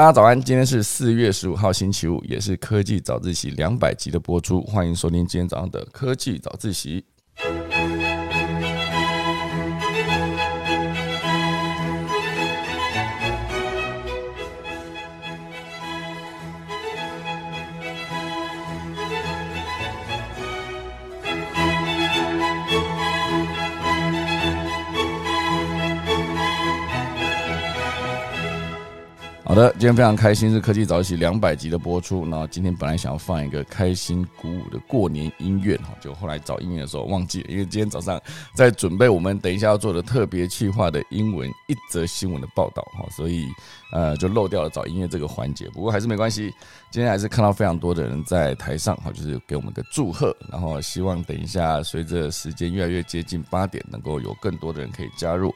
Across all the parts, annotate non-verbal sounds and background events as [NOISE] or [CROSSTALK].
大家早安，今天是四月十五号星期五，也是科技早自习两百集的播出，欢迎收听今天早上的科技早自习。好的，今天非常开心，是科技早起两百集的播出。那今天本来想要放一个开心鼓舞的过年音乐，哈，就后来找音乐的时候忘记了，因为今天早上在准备我们等一下要做的特别企划的英文一则新闻的报道，哈，所以呃就漏掉了找音乐这个环节。不过还是没关系，今天还是看到非常多的人在台上，哈，就是给我们的祝贺，然后希望等一下随着时间越来越接近八点，能够有更多的人可以加入。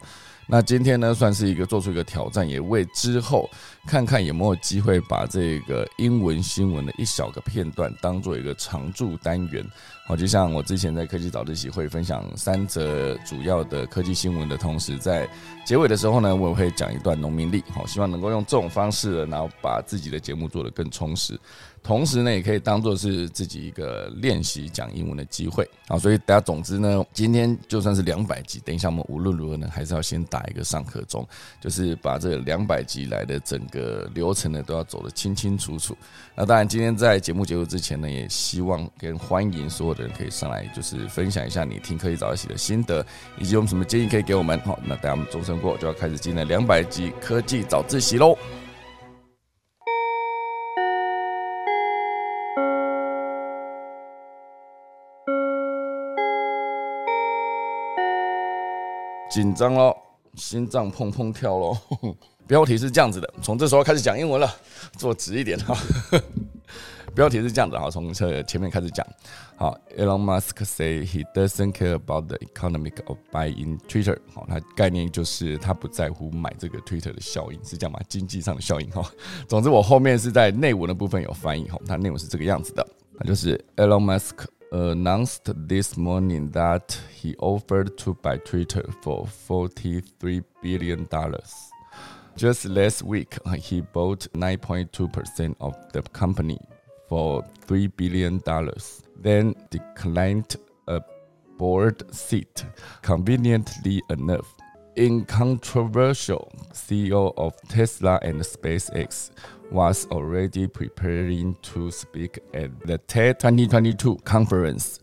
那今天呢，算是一个做出一个挑战，也为之后看看有没有机会把这个英文新闻的一小个片段当做一个常驻单元。好，就像我之前在科技早自习会分享三则主要的科技新闻的同时，在结尾的时候呢，我也会讲一段农民历。好，希望能够用这种方式，然后把自己的节目做得更充实。同时呢，也可以当做是自己一个练习讲英文的机会好，所以大家总之呢，今天就算是两百集，等一下我们无论如何呢，还是要先打一个上课钟，就是把这两百集来的整个流程呢，都要走得清清楚楚。那当然，今天在节目结束之前呢，也希望跟欢迎所有的人可以上来，就是分享一下你听科技早自习的心得，以及有什么建议可以给我们。好，那等下我们钟声过，就要开始今天两百集科技早自习喽。紧张喽，心脏砰砰跳喽。[LAUGHS] 标题是这样子的，从这时候开始讲英文了，坐直一点哈。[LAUGHS] 标题是这样子哈，从这前面开始讲。好，Elon Musk say he doesn't care about the economic of buying Twitter。好，他概念就是他不在乎买这个 Twitter 的效应，是这样吗？经济上的效应哈。总之，我后面是在内文的部分有翻译哈，它内文是这个样子的，那就是 [LAUGHS] Elon Musk。announced this morning that he offered to buy Twitter for $43 billion. Just last week, he bought 9.2% of the company for $3 billion, then declined a board seat, conveniently enough. Incontroversial CEO of Tesla and SpaceX was already preparing to speak at the TED 2022 conference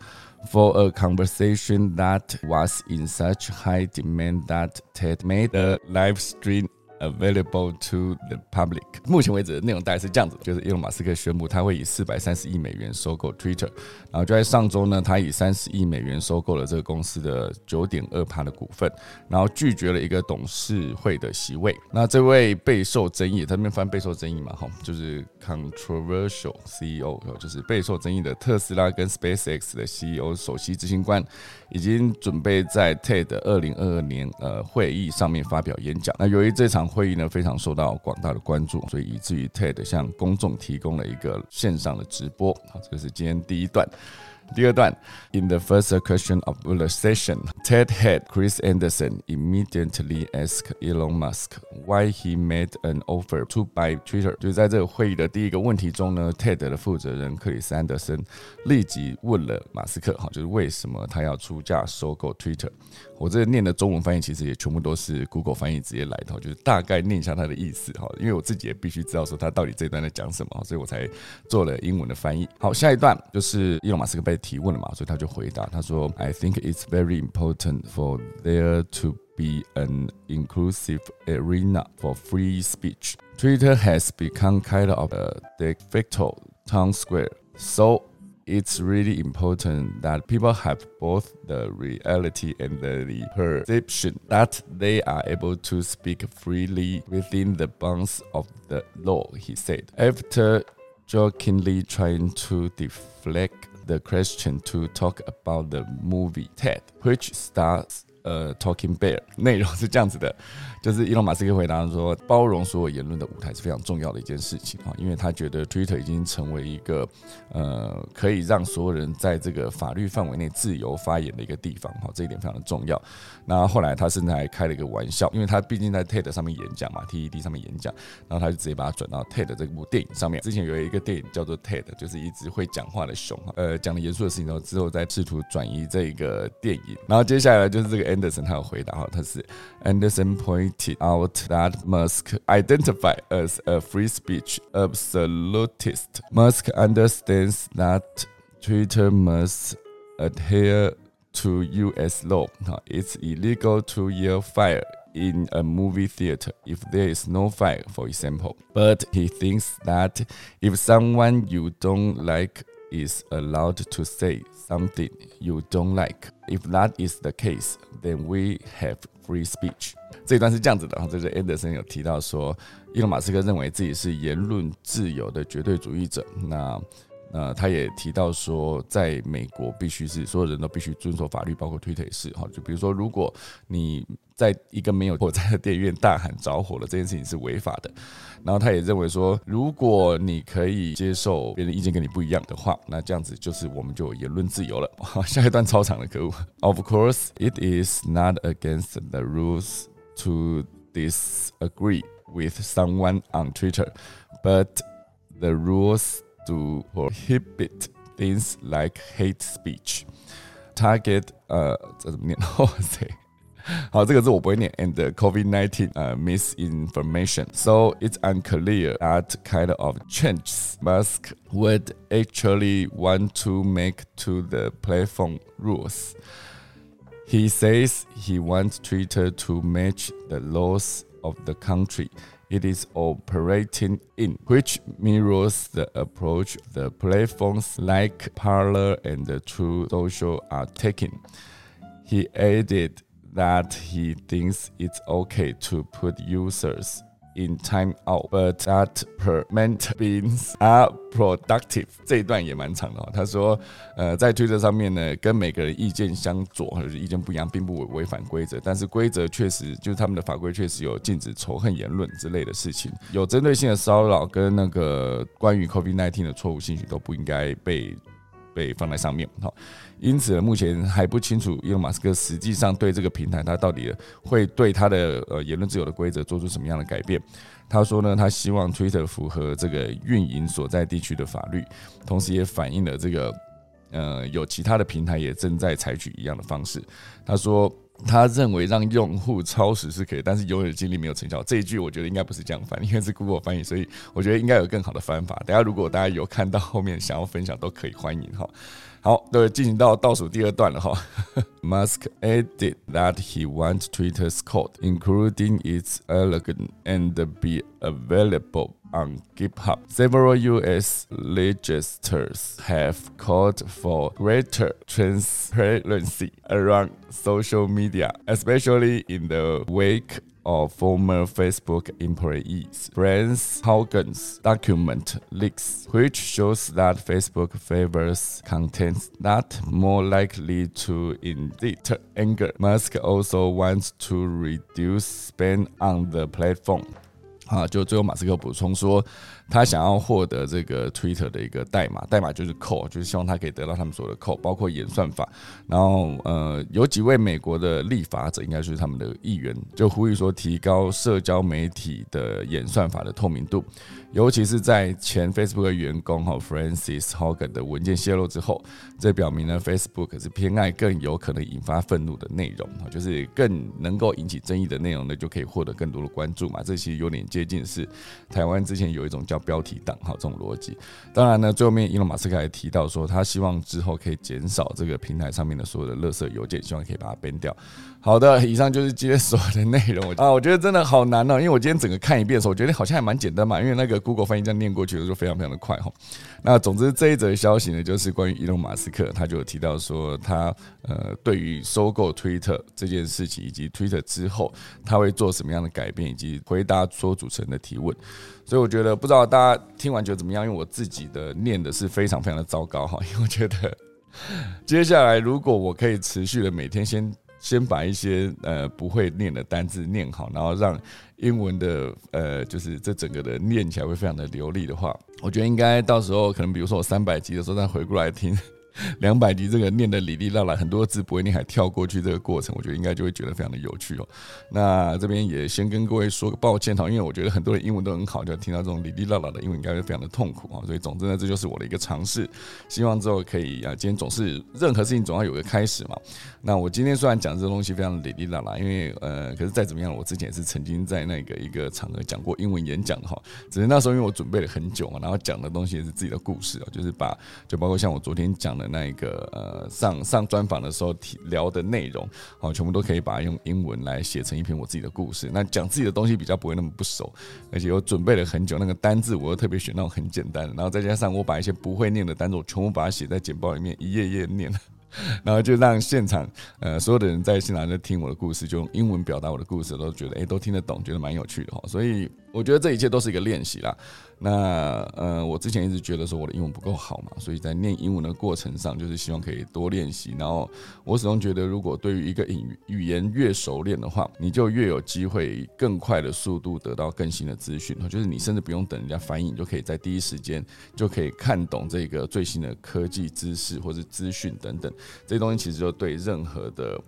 for a conversation that was in such high demand that TED made a live stream Available to the public。目前为止的内容大概是这样子，就是伊隆马斯克宣布他会以四百三十亿美元收购 Twitter，然后就在上周呢，他以三十亿美元收购了这个公司的九点二帕的股份，然后拒绝了一个董事会的席位。那这位备受争议，他那边翻备受争议嘛，哈，就是 controversial CEO，就是备受争议的特斯拉跟 SpaceX 的 CEO 首席执行官，已经准备在 TED 二零二二年呃会议上面发表演讲。那由于这场会议呢非常受到广大的关注，所以以至于 TED 向公众提供了一个线上的直播。好，这个是今天第一段。第二段，In the first question of the session, TED head Chris Anderson immediately asked Elon Musk why he made an offer to buy Twitter。就是在这个会议的第一个问题中呢，TED 的负责人克里斯安德森立即问了马斯克，哈，就是为什么他要出价收购 Twitter。我这念的中文翻译其实也全部都是 Google 翻译直接来的，就是大概念一下他的意思，哈，因为我自己也必须知道说他到底这段在讲什么，所以我才做了英文的翻译。好，下一段就是伊隆马斯克被。提问了嘛，所以他就回答，他说：“I think it's very important for there to be an inclusive arena for free speech. Twitter has become kind of a de facto town square, so it's really important that people have both the reality and the perception that they are able to speak freely within the bounds of the law, he said. After jokingly trying to deflect the question to talk about the movie Ted, which stars 呃，Talking Bear 内容是这样子的， [LAUGHS] 就是伊隆马斯克回答说，包容所有言论的舞台是非常重要的一件事情啊，因为他觉得 Twitter 已经成为一个呃可以让所有人在这个法律范围内自由发言的一个地方哈，这一点非常的重要。那后来他甚至还开了一个玩笑，因为他毕竟在 TED 上面演讲嘛，TED 上面演讲，然后他就直接把它转到 TED 这部电影上面。之前有一个电影叫做 TED，就是一直会讲话的熊，呃，讲了严肃的事情之后，之后再试图转移这个电影。然后接下来就是这个 Anderson 他有回答哈，他是 Anderson Point pointed out that Musk identify as a free speech absolutist. Musk understands that Twitter must adhere to U.S. law. It's illegal to yell fire in a movie theater if there is no fire, for example. But he thinks that if someone you don't like is allowed to say something you don't like, if that is the case, then we have free speech. 这一段是这样子的，哈这是 Anderson 有提到说，伊隆马斯克认为自己是言论自由的绝对主义者。那呃，他也提到说，在美国必须是所有人都必须遵守法律，包括推特也是哈。就比如说，如果你在一个没有火灾的电影院大喊着火了，这件事情是违法的。然后他也认为说，如果你可以接受别人意见跟你不一样的话，那这样子就是我们就言论自由了。[LAUGHS] 下一段超长的可恶。Of course, it is not against the rules to disagree with someone on Twitter, but the rules to prohibit things like hate speech, target 呃[LAUGHS] 这怎么念？哇塞！好，这个字我不会念。And the [LAUGHS] COVID-19 uh, misinformation. So it's unclear that kind of changes Musk would actually want to make to the platform rules. He says he wants Twitter to match the laws of the country it is operating in, which mirrors the approach the platforms like Parler and True Social are taking. He added that he thinks it's okay to put users in time out, but that permanent beings are productive。这一段也蛮长的哦。他说，呃，在推特上面呢，跟每个人意见相左或者是意见不一样，并不违违反规则。但是规则确实就是他们的法规确实有禁止仇恨言论之类的事情，有针对性的骚扰跟那个关于 COVID-19 的错误信息都不应该被。被放在上面，好，因此呢目前还不清楚，伊隆马斯克实际上对这个平台，他到底会对他的呃言论自由的规则做出什么样的改变？他说呢，他希望 Twitter 符合这个运营所在地区的法律，同时也反映了这个呃有其他的平台也正在采取一样的方式。他说。他认为让用户超时是可以，但是永远的精力没有成效。这一句我觉得应该不是这样翻，因为是 Google 翻译，所以我觉得应该有更好的翻法。大家如果大家有看到后面想要分享，都可以欢迎哈。好，对，进行到倒数第二段了哈。Musk [LAUGHS] added that he wants Twitter's code, including its elegant and be available on GitHub. Several US legislators have called for greater transparency around social media, especially in the wake of former Facebook employees. Franz Haugen's document leaks, which shows that Facebook favors content that more likely to incite anger. Musk also wants to reduce spend on the platform. 啊，就最后马斯克补充说， 他想要获得这个 Twitter 的一个代码，代码就是 code，就是希望他可以得到他们所有的 code，包括演算法。然后呃，有几位美国的立法者，应该就是他们的议员，就呼吁说提高社交媒体的演算法的透明度。尤其是在前 Facebook 的员工哈 Francis Hogan 的文件泄露之后，这表明呢 Facebook 是偏爱更有可能引发愤怒的内容，就是更能够引起争议的内容呢，就可以获得更多的关注嘛。这其实有点接近是台湾之前有一种叫标题党哈这种逻辑。当然呢，最后面伊隆马斯克还提到说，他希望之后可以减少这个平台上面的所有的垃圾邮件，希望可以把它编掉。好的，以上就是今天所有的内容 [LAUGHS] 啊，我觉得真的好难哦，因为我今天整个看一遍的时候，我觉得好像还蛮简单嘛，因为那个 Google 翻译这样念过去的时候非常非常的快哈。那总之这一则消息呢，就是关于伊隆马斯克，他就有提到说他呃对于收购 Twitter 这件事情，以及 Twitter 之后他会做什么样的改变，以及回答所有主持人的提问。所以我觉得不知道大家听完觉得怎么样？因为我自己的念的是非常非常的糟糕哈，因为我觉得接下来如果我可以持续的每天先。先把一些呃不会念的单字念好，然后让英文的呃就是这整个的念起来会非常的流利的话，我觉得应该到时候可能比如说我三百集的时候再回过来听。两百集这个念的里里啦啦，很多字不会念还跳过去，这个过程我觉得应该就会觉得非常的有趣哦。那这边也先跟各位说个抱歉哈，因为我觉得很多人英文都很好，就听到这种里里啦啦的英文应该会非常的痛苦啊。所以总之呢，这就是我的一个尝试，希望之后可以啊。今天总是任何事情总要有个开始嘛。那我今天虽然讲这个东西非常里里啦啦，因为呃，可是再怎么样，我之前也是曾经在那个一个场合讲过英文演讲哈。只是那时候因为我准备了很久嘛，然后讲的东西也是自己的故事啊，就是把就包括像我昨天讲那一个呃。上上专访的时候提聊的内容，哦，全部都可以把它用英文来写成一篇我自己的故事。那讲自己的东西比较不会那么不熟，而且我准备了很久，那个单字我又特别选那种很简单的，然后再加上我把一些不会念的单字，我全部把它写在简报里面，一页页念，[LAUGHS] 然后就让现场呃所有的人在现场在听我的故事，就用英文表达我的故事，都觉得哎都听得懂，觉得蛮有趣的哈。所以我觉得这一切都是一个练习啦。那呃，我之前一直觉得说我的英文不够好嘛，所以在念英文的过程上，就是希望可以多练习。然后我始终觉得，如果对于一个语语言越熟练的话，你就越有机会更快的速度得到更新的资讯。就是你甚至不用等人家翻译，你就可以在第一时间就可以看懂这个最新的科技知识或者资讯等等这些东西，其实就对任何的，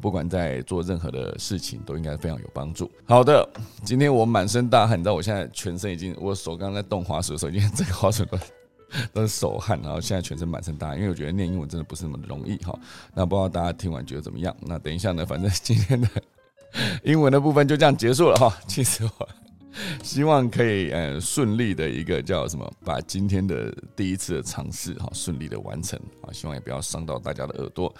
不管在做任何的事情，都应该非常有帮助。好的，今天我满身大汗，你知道我现在全身已经我手刚。刚在动滑鼠的时候，因为这个滑鼠都都是手汗，然后现在全身满身大汗，因为我觉得念英文真的不是那么容易哈。那不知道大家听完觉得怎么样？那等一下呢，反正今天的英文的部分就这样结束了哈。其实我希望可以呃顺利的一个叫什么，把今天的第一次的尝试哈顺利的完成啊，希望也不要伤到大家的耳朵。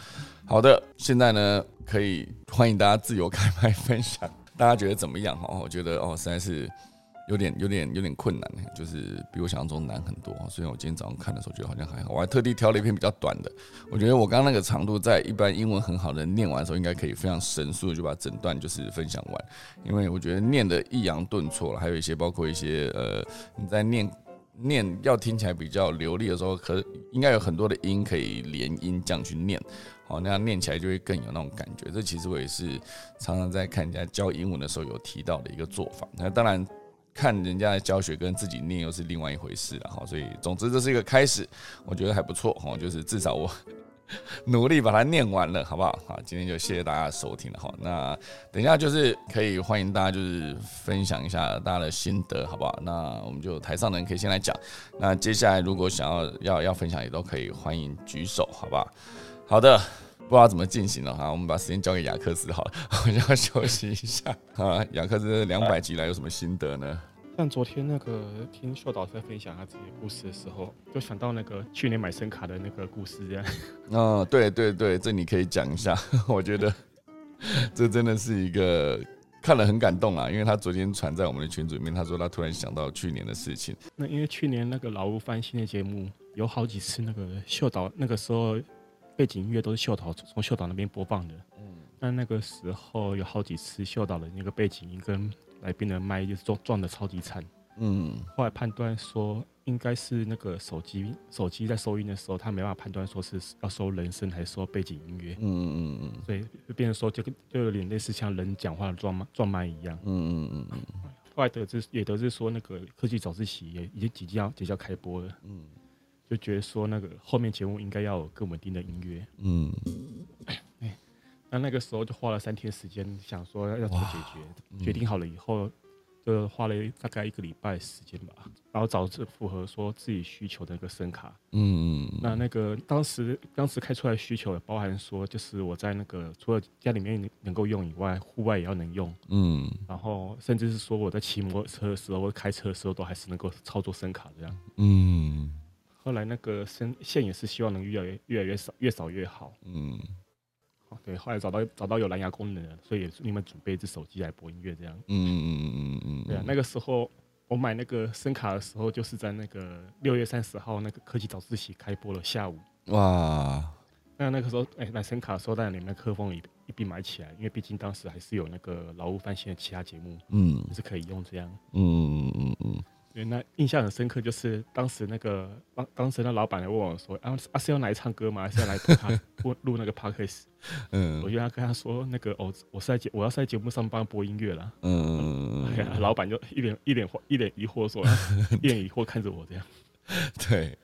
好的，现在呢可以欢迎大家自由开麦分享，大家觉得怎么样哈？我觉得哦实在是。有点有点有点困难，就是比我想象中难很多。所以我今天早上看的时候觉得好像还好，我还特地挑了一篇比较短的。我觉得我刚刚那个长度，在一般英文很好的念完的时候，应该可以非常神速的就把整段就是分享完。因为我觉得念的抑扬顿挫了，还有一些包括一些呃你在念念要听起来比较流利的时候，可应该有很多的音可以连音这样去念，好那样念起来就会更有那种感觉。这其实我也是常常在看人家教英文的时候有提到的一个做法。那当然。看人家的教学跟自己念又是另外一回事了哈，所以总之这是一个开始，我觉得还不错哈，就是至少我努力把它念完了，好不好？好，今天就谢谢大家收听了哈。那等一下就是可以欢迎大家就是分享一下大家的心得，好不好？那我们就台上的人可以先来讲，那接下来如果想要要要分享也都可以欢迎举手，好不好？好的。不知道怎么进行了哈，我们把时间交给雅克斯好了，[LAUGHS] 我要休息一下 [LAUGHS] 啊。雅克斯两百集来有什么心得呢？像昨天那个听秀导在分享他自己的故事的时候，就想到那个去年买声卡的那个故事这样。嗯，[LAUGHS] 对对对，这你可以讲一下。我觉得这真的是一个看了很感动啊，因为他昨天传在我们的群组里面，他说他突然想到去年的事情。那因为去年那个老吴翻新的节目有好几次那个秀导那个时候。背景音乐都是秀导从秀导那边播放的，嗯，但那个时候有好几次秀导的那个背景音跟来宾的麦就是撞撞的超级惨，嗯，后来判断说应该是那个手机手机在收音的时候，他没办法判断说是要收人声还是收背景音乐，嗯嗯嗯。所以就变成说就跟就有点类似像人讲话的撞麦撞麦一样，嗯嗯嗯嗯，后来得知也得知说那个科技早自习也已经即将即将开播了，嗯。就觉得说那个后面节目应该要有更稳定的音乐，嗯，[COUGHS] 那那个时候就花了三天时间想说要怎么解决，决定好了以后，就花了大概一个礼拜时间吧，然后找这符合说自己需求的那个声卡，嗯嗯，那那个当时当时开出来需求包含说就是我在那个除了家里面能够用以外，户外也要能用，嗯，然后甚至是说我在骑摩托车的时候、开车的时候都还是能够操作声卡这样，嗯。后来那个声线也是希望能越来越越来越少越少越好。嗯，对，后来找到找到有蓝牙功能的，所以也是另外准备一只手机来播音乐这样。嗯嗯嗯嗯嗯。对啊，那个时候我买那个声卡的时候，就是在那个六月三十号那个科技早自习开播了下午。哇！那那个时候哎买声卡的时候，当然连麦克风一一并买起来，因为毕竟当时还是有那个劳务翻新的其他节目，嗯，是可以用这样。嗯嗯嗯嗯。对，那印象很深刻，就是当时那个当当时那老板来问我说：“啊啊是要来唱歌吗？还是要来 [LAUGHS] 录他录录那个 podcast？” 嗯我就要跟他说：“那个哦，我是在节我要是在节目上帮播音乐啦。嗯，哎呀，老板就一脸一脸一脸疑惑说，啊 [LAUGHS] 一脸疑惑看着我这样。对，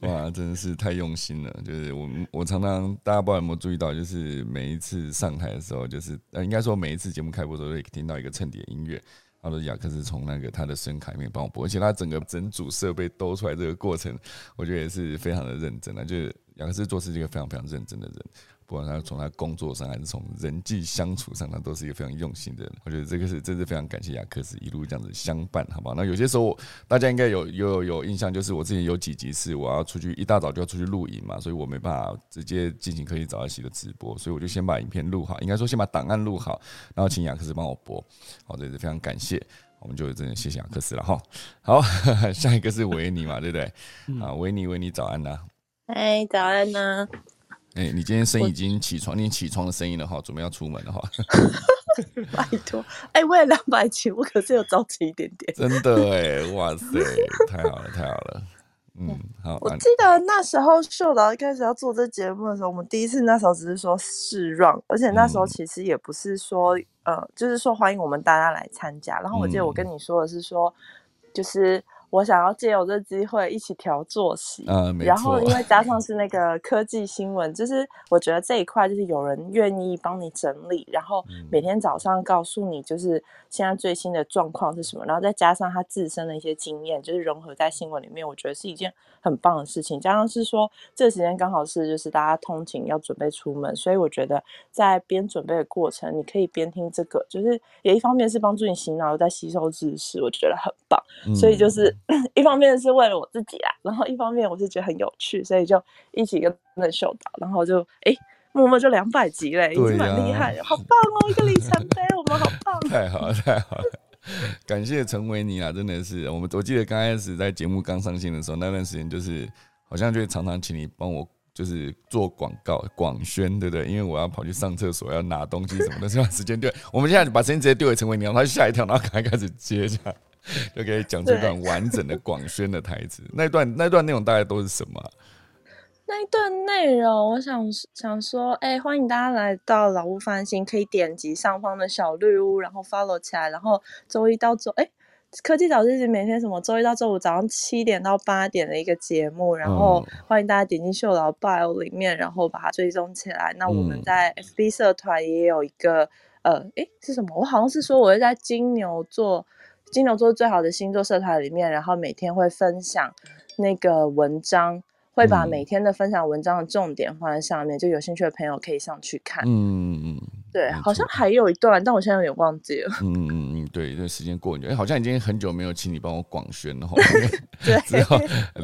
哇，真的是太用心了。就是我们我常常大家不知道有没有注意到，就是每一次上台的时候，就是呃，应该说每一次节目开播的时候，都会听到一个衬底的音乐。他说雅克斯从那个他的声卡里面帮我播，而且他整个整组设备兜出来这个过程，我觉得也是非常的认真那。就是雅克斯做事是一个非常非常认真的人，不管他从他工作上还是从人际相处上，他都是一个非常用心的人。我觉得这个是真是非常感谢雅克斯一路这样子相伴，好不好？那有些时候大家应该有有有印象，就是我之前有几集是我要出去一大早就要出去录影嘛，所以我没办法直接进行科技早自习的直播，所以我就先把影片录好，应该说先把档案录好，然后请雅克斯帮我播。好，这是非常感谢。我们就真的谢谢雅克斯了哈。好，[LAUGHS] 下一个是维尼嘛，对不对？啊，维尼，维尼早安呐、嗨，早安呢、哎、你今天声音已经起床，你起床的声音了哈，准备要出门了哈。[LAUGHS] 拜托，哎、为了两百起，我可是有着急一点点。真的哎，哇塞，太好了，太好了。嗯，好，啊我记得那时候秀导一开始要做这节目的时候，我们第一次那时候只是说试 run，而且那时候嗯其实也不是说、呃，就是说欢迎我们大家来参加。然后我记得我跟你说的是说，就是我想要借由这机会一起调作息。然后，因为加上是那个科技新闻，就是我觉得这一块就是有人愿意帮你整理，然后嗯每天早上告诉你就是现在最新的状况是什么，然后再加上他自身的一些经验，就是融合在新闻里面，我觉得是一件很棒的事情。加上是说这个时间刚好是就是大家通勤要准备出门，所以我觉得在边准备的过程，你可以边听这个，就是也一方面是帮助你洗脑，又在吸收知识，我觉得很棒。所以就嗯是一方面是为了我自己啦，然后一方面我是觉得很有趣，所以就一起跟那秀导，然后就哎默默就两百集嘞，已对经蛮厉呀害的，好棒哦，一个里程碑，我们好棒。太好了，太好了。感谢陈维尼啊，真的是我们，我记得刚开始在节目刚上线的时候，那段时间就是好像就会常常请你帮我，就是做广告广宣，对不对？因为我要跑去上厕所，要拿东西什么的，[LAUGHS] 这段时间对。我们现在把时间直接丢给陈维尼，让他吓一跳，然后赶快开始接，这样就可以讲出一段完整的广宣的台词。那段那段内容大概都是什么啊、那一段内容，我想想说，哎、欢迎大家来到老屋翻新，可以点击上方的小绿屋，然后 follow 起来，然后周一到周，哎、科技早自习每天什么周一到周五早上七点到八点的一个节目，然后嗯欢迎大家点进秀老 bio 里面，然后把它追踪起来。那我们嗯在 FB 社团也有一个，呃，哎、是什么？我好像是说我会在金牛座，金牛座最好的星座社团里面，然后每天会分享那个文章。会把嗯每天的分享文章的重点放在上面，就有兴趣的朋友可以上去看。嗯嗯嗯，对，好像还有一段，但我现在有点忘记了。嗯嗯嗯嗯，对，这时间过很久，哎、好像已经很久没有请你帮我广宣了哈。[LAUGHS] 对，只要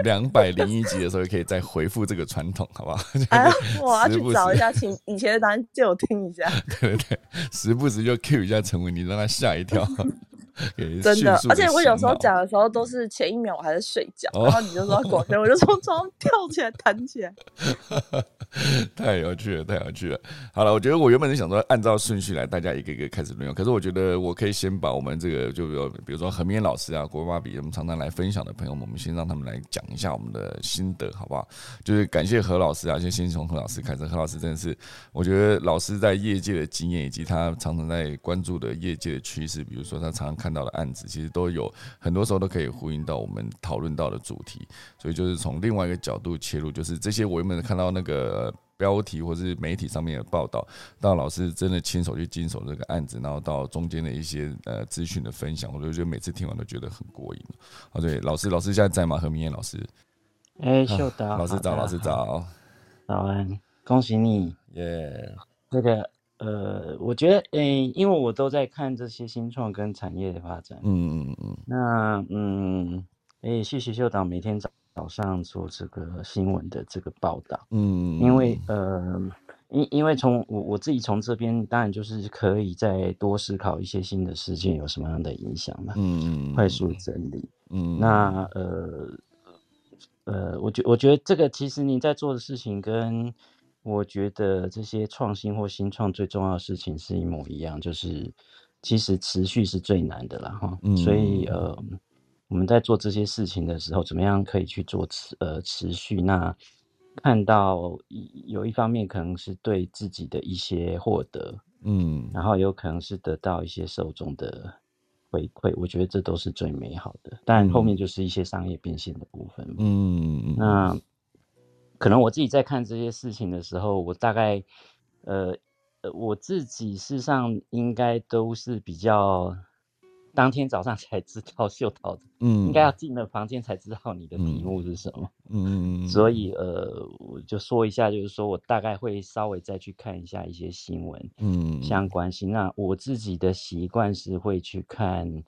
两百零一集的时候，可以再回复这个传统，好不好？[LAUGHS] 哎呀，我要去找一下，请以前的答案借我听一下。[LAUGHS] 对对对，时不时就 cue 一下陈文，你让他吓一跳，给 [LAUGHS] 真的，而且我有时候讲的时候都是前一秒我还在睡觉，哦然后你就说要广宣，我就从床上跳起来弹起来。[LAUGHS] 太有趣了，太有趣了。好了，我觉得我原本是想说按照顺序来，大家一个一个开始轮用。可是我觉得我可以先把我们这个，就比如比如说何明老师啊、国巴比，我们常常来分享的朋友们，我们先让他们来讲一下我们的心得，好不好？就是感谢何老师啊，先先从何老师开始。何老师真的是，我觉得老师在业界的经验，以及他常常在关注的业界的趋势，比如说他常常看到的案子，其实都有很多时候都可以呼应到我们讨论到的主题。所以就是从另外一个角度切入，就是这些我原本看到那个标题或是媒体上面的报道，到老师真的亲手去经手这个案子，然后到中间的一些呃资讯的分享，我就觉得每次听完都觉得很过瘾。哦，对，老师，老师现在在吗？何明燕老师，哎，秀导，老师早，老师，早，早安，恭喜你。耶，这个呃，我觉得，诶，因为我都在看这些新创跟产业的发展。嗯嗯嗯。那嗯，诶，谢谢秀导每天早早上做这个新闻的这个报道，嗯，因为呃，因因为从我我自己从这边，当然就是可以再多思考一些新的事件有什么样的影响嘛，嗯嗯快速整理。嗯，那呃呃，我觉我觉得这个其实你在做的事情，跟我觉得这些创新或新创最重要的事情是一模一样，就是其实持续是最难的啦哈。所以呃，我们在做这些事情的时候，怎么样可以去做持呃持续？那看到有一方面可能是对自己的一些获得，嗯然后有可能是得到一些受众的回馈，我觉得这都是最美好的。但后面就是一些商业变现的部分。嗯那可能我自己在看这些事情的时候，我大概呃呃我自己事实上应该都是比较当天早上才知道秀导的，嗯，应该要进了房间才知道你的题嗯目是什么。嗯，所以呃，我就说一下，就是说我大概会稍微再去看一下一些新闻嗯相关性。那我自己的习惯是会去看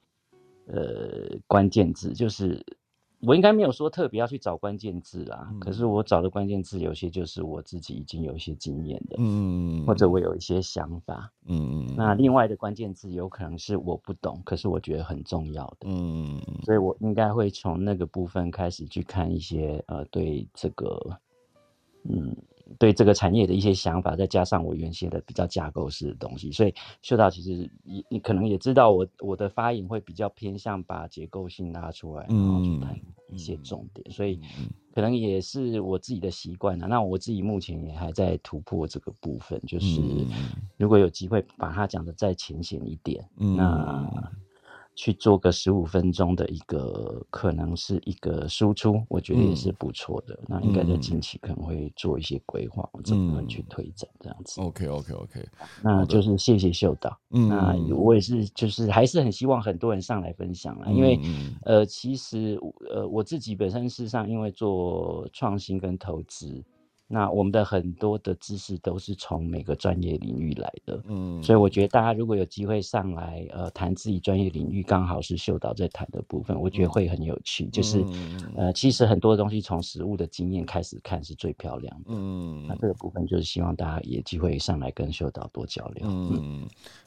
呃关键字，就是我应该没有说特别要去找关键字啦，可是我找的关键字有些就是我自己已经有一些经验的，嗯或者我有一些想法。嗯嗯那另外的关键字有可能是我不懂，可是我觉得很重要的。嗯所以我应该会从那个部分开始去看一些呃对这个嗯对这个产业的一些想法，再加上我原先的比较架构式的东西。所以秀导其实也你可能也知道我我的发言会比较偏向把结构性拉出来，然后去谈一些重点，所以可能也是我自己的习惯啊。那我自己目前也还在突破这个部分，就是如果有机会把它讲的再浅显一点，嗯那去做个十五分钟的一个，可能是一个输出，我觉得也是不错的。那应该在近期可能会做一些规划，我怎么去推展这样子。，OK OK OK，那就是谢谢秀导。嗯那我也是，就是还是很希望很多人上来分享啦，因为嗯呃，其实呃我自己本身事实上因为做创新跟投资，那我们的很多的知识都是从每个专业领域来的。嗯所以我觉得大家如果有机会上来，呃，谈自己专业领域，刚好是秀导在谈的部分，我觉得会很有趣。就是，嗯呃，其实很多东西从实物的经验开始看是最漂亮的。嗯那这个部分就是希望大家也机会上来跟秀导多交流。嗯，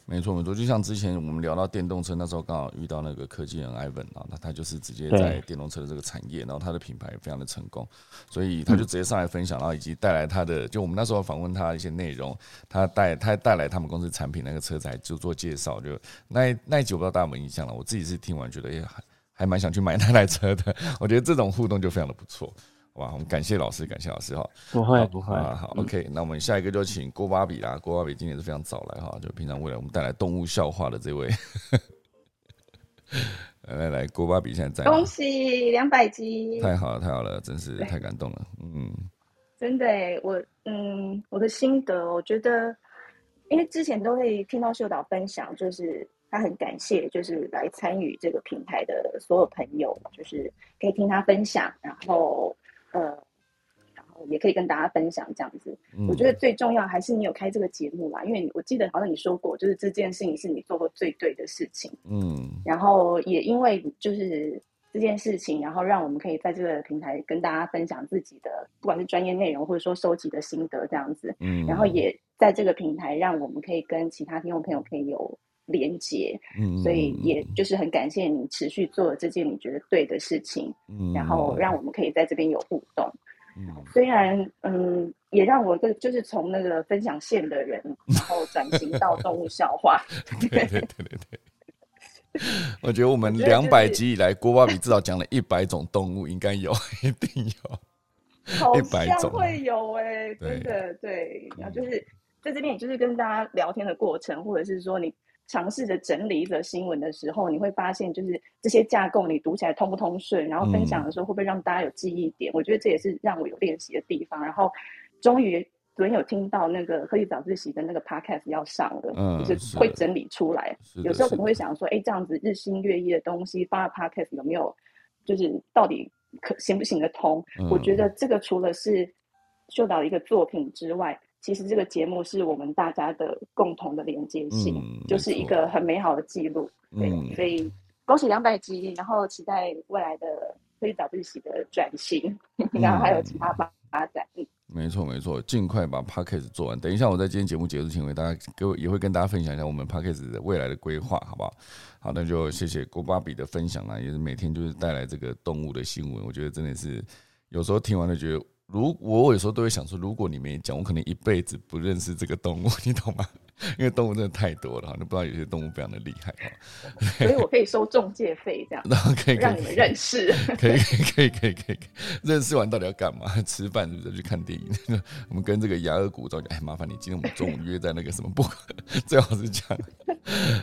没错没错，就像之前我们聊到电动车，那时候刚好遇到那个科技人 Ivan 啊，那他就是直接在电动车的这个产业，然后他的品牌非常的成功，所以他就直接上来分享，然后以及带来他的，就我们那时候访问他的一些内容，他带他带来他们公司产品那个车载就做介绍，就那一那一集我不知道大家有没有印象了，我自己是听完觉得也还还蛮想去买那台车的，我觉得这种互动就非常的不错。好吧，我们感谢老师，感谢老师哈。不会不会，啊，好，OK，那我们下一个就请郭巴比啦。郭巴比今天是非常早来哈，就平常为了我们带来动物笑话的这位，[LAUGHS] 来来来，郭巴比现在在恭喜两百集，太好了，太好了，真是太感动了，嗯。真的耶，我嗯，我的心得，我觉得，因为之前都会听到秀导分享，就是他很感谢，就是来参与这个平台的所有朋友，就是可以听他分享，然后呃，然后也可以跟大家分享这样子。嗯，我觉得最重要还是你有开这个节目啦，因为我记得好像你说过，就是这件事情是你做过最对的事情。嗯然后也因为就是这件事情，然后让我们可以在这个平台跟大家分享自己的，不管是专业内容或者说收集的心得这样子，嗯，然后也在这个平台让我们可以跟其他听众朋友可以有连接，嗯，所以也就是很感谢你持续做这件你觉得对的事情，嗯，然后让我们可以在这边有互动。嗯虽然嗯，也让我个就是从那个分享线的人，然后转型到动物笑话。[LAUGHS] 对对对对对。我觉得我们两百集以来，郭芭比至少讲了一百种动物，应该有，[LAUGHS] 一定有。好100像种会有哎、对真的对，然后就是在这边，也就是跟大家聊天的过程，或者是说你尝试着整理一则新闻的时候，你会发现就是这些架构你读起来通不通顺，然后分享的时候会不会让大家有记忆点？我觉得这也是让我有练习的地方。然后终于昨天有听到那个科技早自习的那个 podcast 要上了，嗯就是是会整理出来。有时候可能会想说，哎，这样子日新月异的东西发了 podcast 有没有，就是到底可行不行得通？我觉嗯得这个除了是秀导的一个作品之外，其实这个节目是我们大家的共同的连接性，嗯就是一个很美好的记录。对，嗯所以恭喜两百集，然后期待未来的可以早自习的转型，[LAUGHS] 然后还有其他发发展。嗯没错没错，尽快把 p a c k a g e 做完。等一下，我在今天节目结束前，为大家给我也会跟大家分享一下我们 p a c k a g e 的未来的规划，好不好？好，那就谢谢郭巴比的分享啊，也是每天就是带来这个动物的新闻，我觉得真的是有时候听完了觉得，如我有时候都会想说，如果你没讲，我可能一辈子不认识这个动物，[LAUGHS] 你懂吗？因为动物真的太多了哈，你不知道有些动物非常的厉害哈。[LAUGHS] 所以我可以收中介费，这样 [LAUGHS] 然后可以让你们认识。可以可以可以可以可以，认识完到底要干嘛？吃饭是不是去看电影？我们跟这个牙尔古早讲，哎，麻烦你今天我们中午约在那个什么不？最好是这样。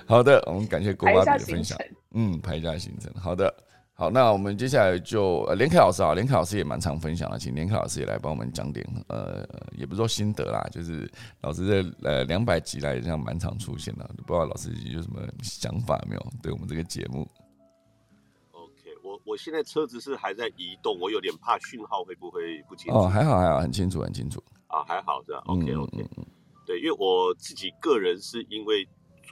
好的，我们感谢郭排一下芭比的分享。嗯，排一下行程。好的，好，那我们接下来就呃连凯老师啊，连凯老师也蛮常分享的，请连凯老师也来帮我们讲点呃，也不是说心得啦，就是老师在呃两百集来这样蛮常出现的，不知道老师有什么想法没有？对我们这个节目，OK，我我现在车子是还在移动，我有点怕讯号会不会不清楚、哦，还好还好，很清楚很清楚。啊？还好的嗯，OK 嗯 OK，、嗯嗯对，因为我自己个人是因为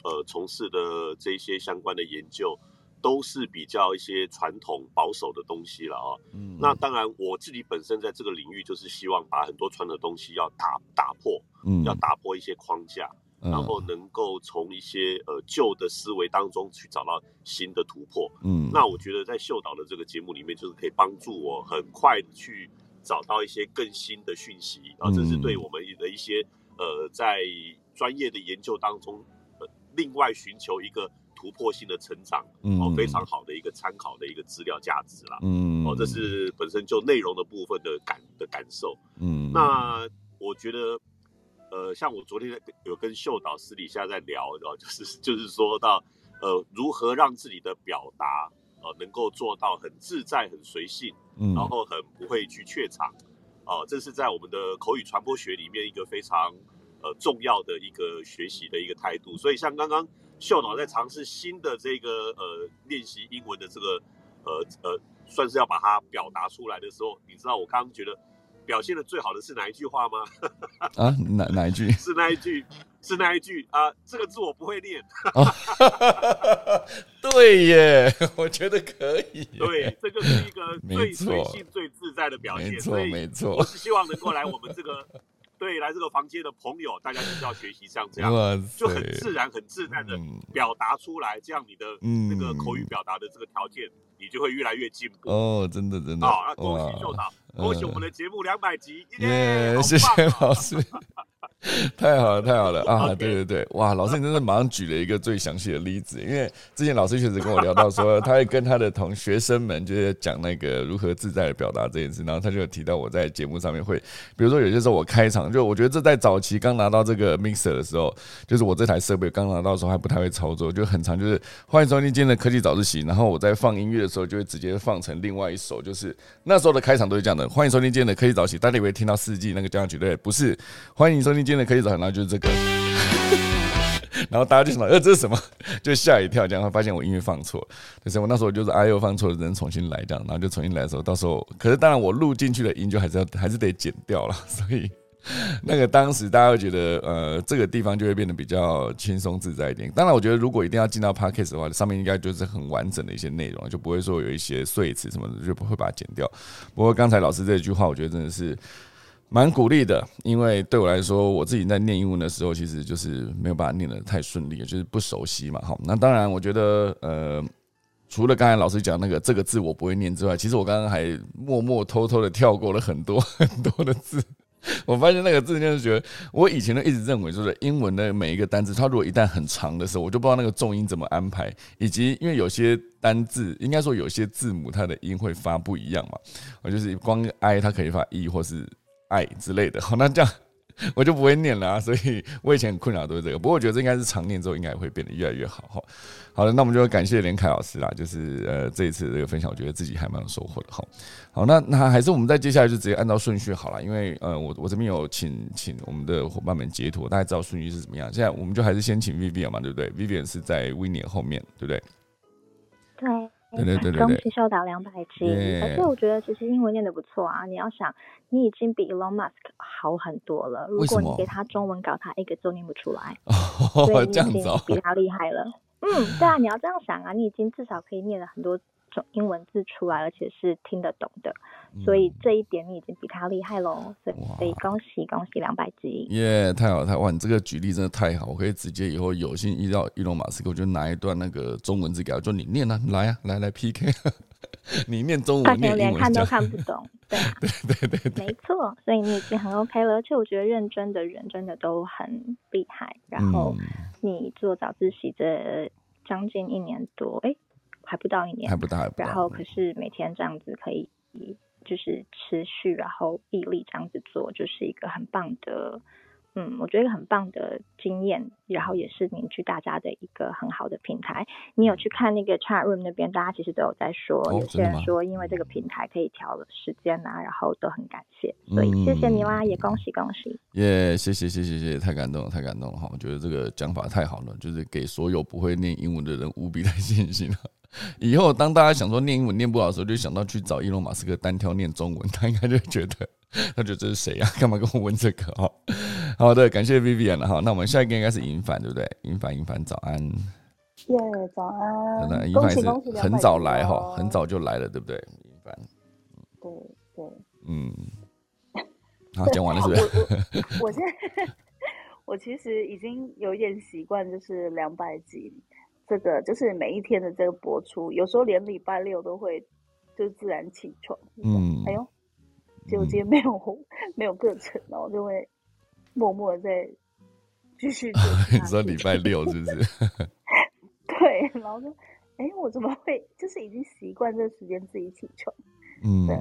呃从事的这些相关的研究都是比较一些传统保守的东西了啊、嗯。那当然，我自己本身在这个领域就是希望把很多传统的东西要打打破，嗯。要打破一些框架，嗯。然后能够从一些呃旧的思维当中去找到新的突破。嗯。那我觉得在秀导的这个节目里面，就是可以帮助我很快的去找到一些更新的讯息，然后这是对我们的一些呃在专业的研究当中，呃另外寻求一个突破性的成长，哦，非常好的一个参考的一个资料价值啦。嗯哦，这是本身就内容的部分的感的感受。嗯那我觉得，呃，像我昨天有跟秀导私底下在聊，哦，就是就是说到，呃，如何让自己的表达，呃，能够做到很自在、很随性，嗯然后很不会去怯场，哦、这是在我们的口语传播学里面一个非常呃重要的一个学习的一个态度。所以像刚刚秀导在尝试新的这个呃练习英文的这个呃呃，算是要把它表达出来的时候，你知道我刚刚觉得表现的最好的是哪一句话吗？[LAUGHS] 啊哪哪一句？[LAUGHS] 是那一句，是那一句啊、这个字我不会念。[LAUGHS] 对耶，我觉得可以。对，这个是一个最随性、最自在的表现。没错没错我是希望能够来我们这个，对，来这个房间的朋友，大家就是要学习像这样，就很自然、很自然的嗯表达出来，这样你的嗯那个口语表达的这个条件，你就会越来越进步。哦，真的真的。好，那恭喜秀导，恭喜我们的节目两百集，[LAUGHS] 耶！谢谢老师，[LAUGHS] [LAUGHS] 太好了，太好了。啊对对对，哇，老师你真的马上举了一个最详细的例子，因为之前老师确实跟我聊到说，他会跟他的同学生们就是讲那个如何自在的表达这件事，然后他就有提到我在节目上面会，比如说有些时候我开场，就我觉得这在早期刚拿到这个 [LAUGHS] mixer 的时候，就是我这台设备刚拿到的时候还不太会操作，就很长，就是欢迎收听今天的科技早自习，然后我在放音乐的时候就会直接放成另外一首，就是那时候的开场都是这样的，欢迎收听今天的科技早起，大家以为听到四季那个交响曲对，不是，欢迎收听今天的科技早起，然后就是这个。[LAUGHS] 然后大家就想到，呃，这是什么？[LAUGHS] 就吓一跳，这样发现我音乐放错，就是我那时候就是哎呦放错了，只能重新来这样，然后就重新来的时候，到时候，可是当然我录进去的音就还是要 [LAUGHS] 还是得剪掉了，所以那个当时大家会觉得，呃，这个地方就会变得比较轻松自在一点。当然，我觉得如果一定要进到 podcast 的话，上面应该就是很完整的一些内容，就不会说有一些碎词什么的，就不会把它剪掉。不过刚才老师这句话，我觉得真的是蛮鼓励的，因为对我来说，我自己在念英文的时候，其实就是没有办法念得太顺利，就是不熟悉嘛。好，那当然，我觉得呃。除了刚才老师讲那个这个字我不会念之外，其实我刚刚还默默偷偷的跳过了很多 [LAUGHS] 很多的字。我发现那个字就是觉得，我以前都一直认为，就是英文的每一个单词，它如果一旦很长的时候，我就不知道那个重音怎么安排，以及因为有些单字，应该说有些字母它的音会发不一样嘛，我就是光 i 它可以发 e 或是爱之类的，好，那这样我就不会念了啊，所以我以前很困扰都是这个，不过我觉得这应该是常念之后应该会变得越来越好哈。好了，那我们就感谢连凯老师啦，就是呃这一次的这个分享，我觉得自己还蛮有收获的哈。好，那那还是我们再接下来就直接按照顺序好了，因为呃我我这边有请请我们的伙伴们截图，大家知道顺序是怎么样。现在我们就还是先请 Vivian 嘛，对不对？Vivian 是在 w i n n 后面，对不对？对，对对对对恭对喜秀导两百集，而且我觉得其实英文念的不错啊。你要想，你已经比 Elon Musk 好很多了。如果你给他中文稿，他一个字都念不出来，所哦，以你已经这样子哦，比他厉害了。嗯，对啊，[LAUGHS] 你要这样想啊，你已经至少可以念了很多种英文字出来，而且是听得懂的，所以这一点你已经比他厉害喽。所以恭喜恭喜两百集。耶太好了太好哇！你这个举例真的太好，我可以直接以后有幸遇到伊隆马斯克，我就拿一段那个中文字给他，就你念啊，来啊，来来 PK。你念中文念英文现连看都看不懂，对啊，[LAUGHS] 对对对，没错，所以你已经很 OK 了，而且我觉得认真的人真的都很厉害。然后嗯你做早自习这将近一年多，哎，还不到一年还，不到，还不大。然后可是每天这样子可以就是持续，然后毅力这样子做，就是一个很棒的，嗯，我觉得一个很棒的经验，然后也是凝聚大家的一个很好的平台。你有去看那个 chat room 那边，大家其实都有在说，哦有些人说因为这个平台可以调了时间啊，然后都很感谢，所以谢谢你啦，嗯也恭喜恭喜。耶谢谢谢谢谢谢，太感动了，太感动了哈！我觉得这个讲法太好了，就是给所有不会念英文的人无比的信心了。[LAUGHS] 以后当大家想说念英文念不好的时候，就想到去找伊隆马斯克单挑念中文，他应该就觉得，[LAUGHS] 他觉得这是谁呀、[LAUGHS] 干嘛跟我问这个哈？好的，感谢 Vivian 了哈。那我们下一个应该是银凡，对不对？银凡，银凡，早安。耶，早安那！银恭凡是喜恭喜，很早来哈，哦很早就来了，对不对？银凡，对对。嗯，好，讲完了是不是？我我我现在我其实已经有一点习惯，就是两百集这个，就是每一天的这个播出，有时候连礼拜六都会就自然起床。嗯哎呦，结果今天没有、没有课程，然后就会默默的在继续 [LAUGHS] 你说礼拜六是不是？[LAUGHS] 对，然后就哎，我怎么会就是已经习惯这个时间自己起床？嗯对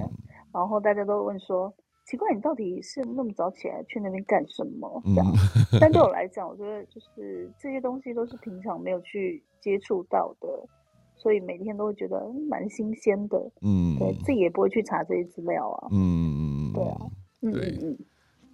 然后大家都问说，奇怪，你到底是那么早起来去那边干什么？这样。[LAUGHS] 嗯但对我来讲，我觉得就是这些东西都是平常没有去接触到的，所以每天都会觉得嗯蛮新鲜的。嗯对自己也不会去查这些资料啊。嗯，对啊，嗯对嗯嗯，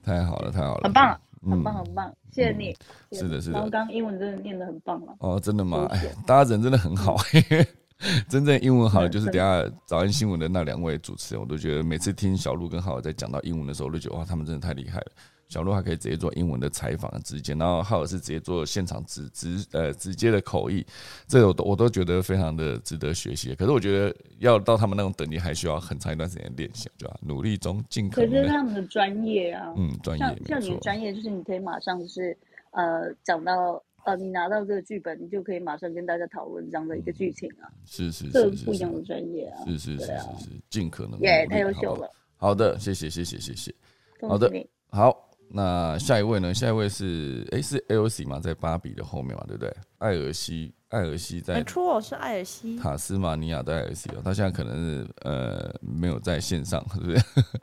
太好了，太好了，很棒，嗯很棒，很棒，谢谢你。是的是的然后刚刚英文真的念得很棒了。哦，真的吗？大家人真的很好，[LAUGHS] [LAUGHS] 真正英文好的嗯就是等下早安新闻的那两位主持人，我都觉得每次听小鹿跟浩尔在讲到英文的时候，我都觉得哇，他们真的太厉害了。小鹿还可以直接做英文的采访直接，然后浩尔是直接做现场直直呃直接的口译，这个我都我都觉得非常的值得学习。可是我觉得要到他们那种等级，还需要很长一段时间练习，对吧？努力中尽可可是，他们的专业啊，嗯，专业像像你的专业，就是你可以马上就是呃讲到呃，你拿到这个剧本，你就可以马上跟大家讨论这样的一个剧情啊，是是这是是是不一样的专业啊，是是是对啊是是，尽可能耶，太优秀了，好的，谢谢谢谢谢谢。好的恭喜你。好，那下一位呢？下一位是诶，是 Elsie 嘛，在芭比的后面嘛，对不对？艾尔西，艾尔西在没错，是艾尔西。塔斯马尼亚的艾尔西哦，他现在可能是呃没有在线上，是不是？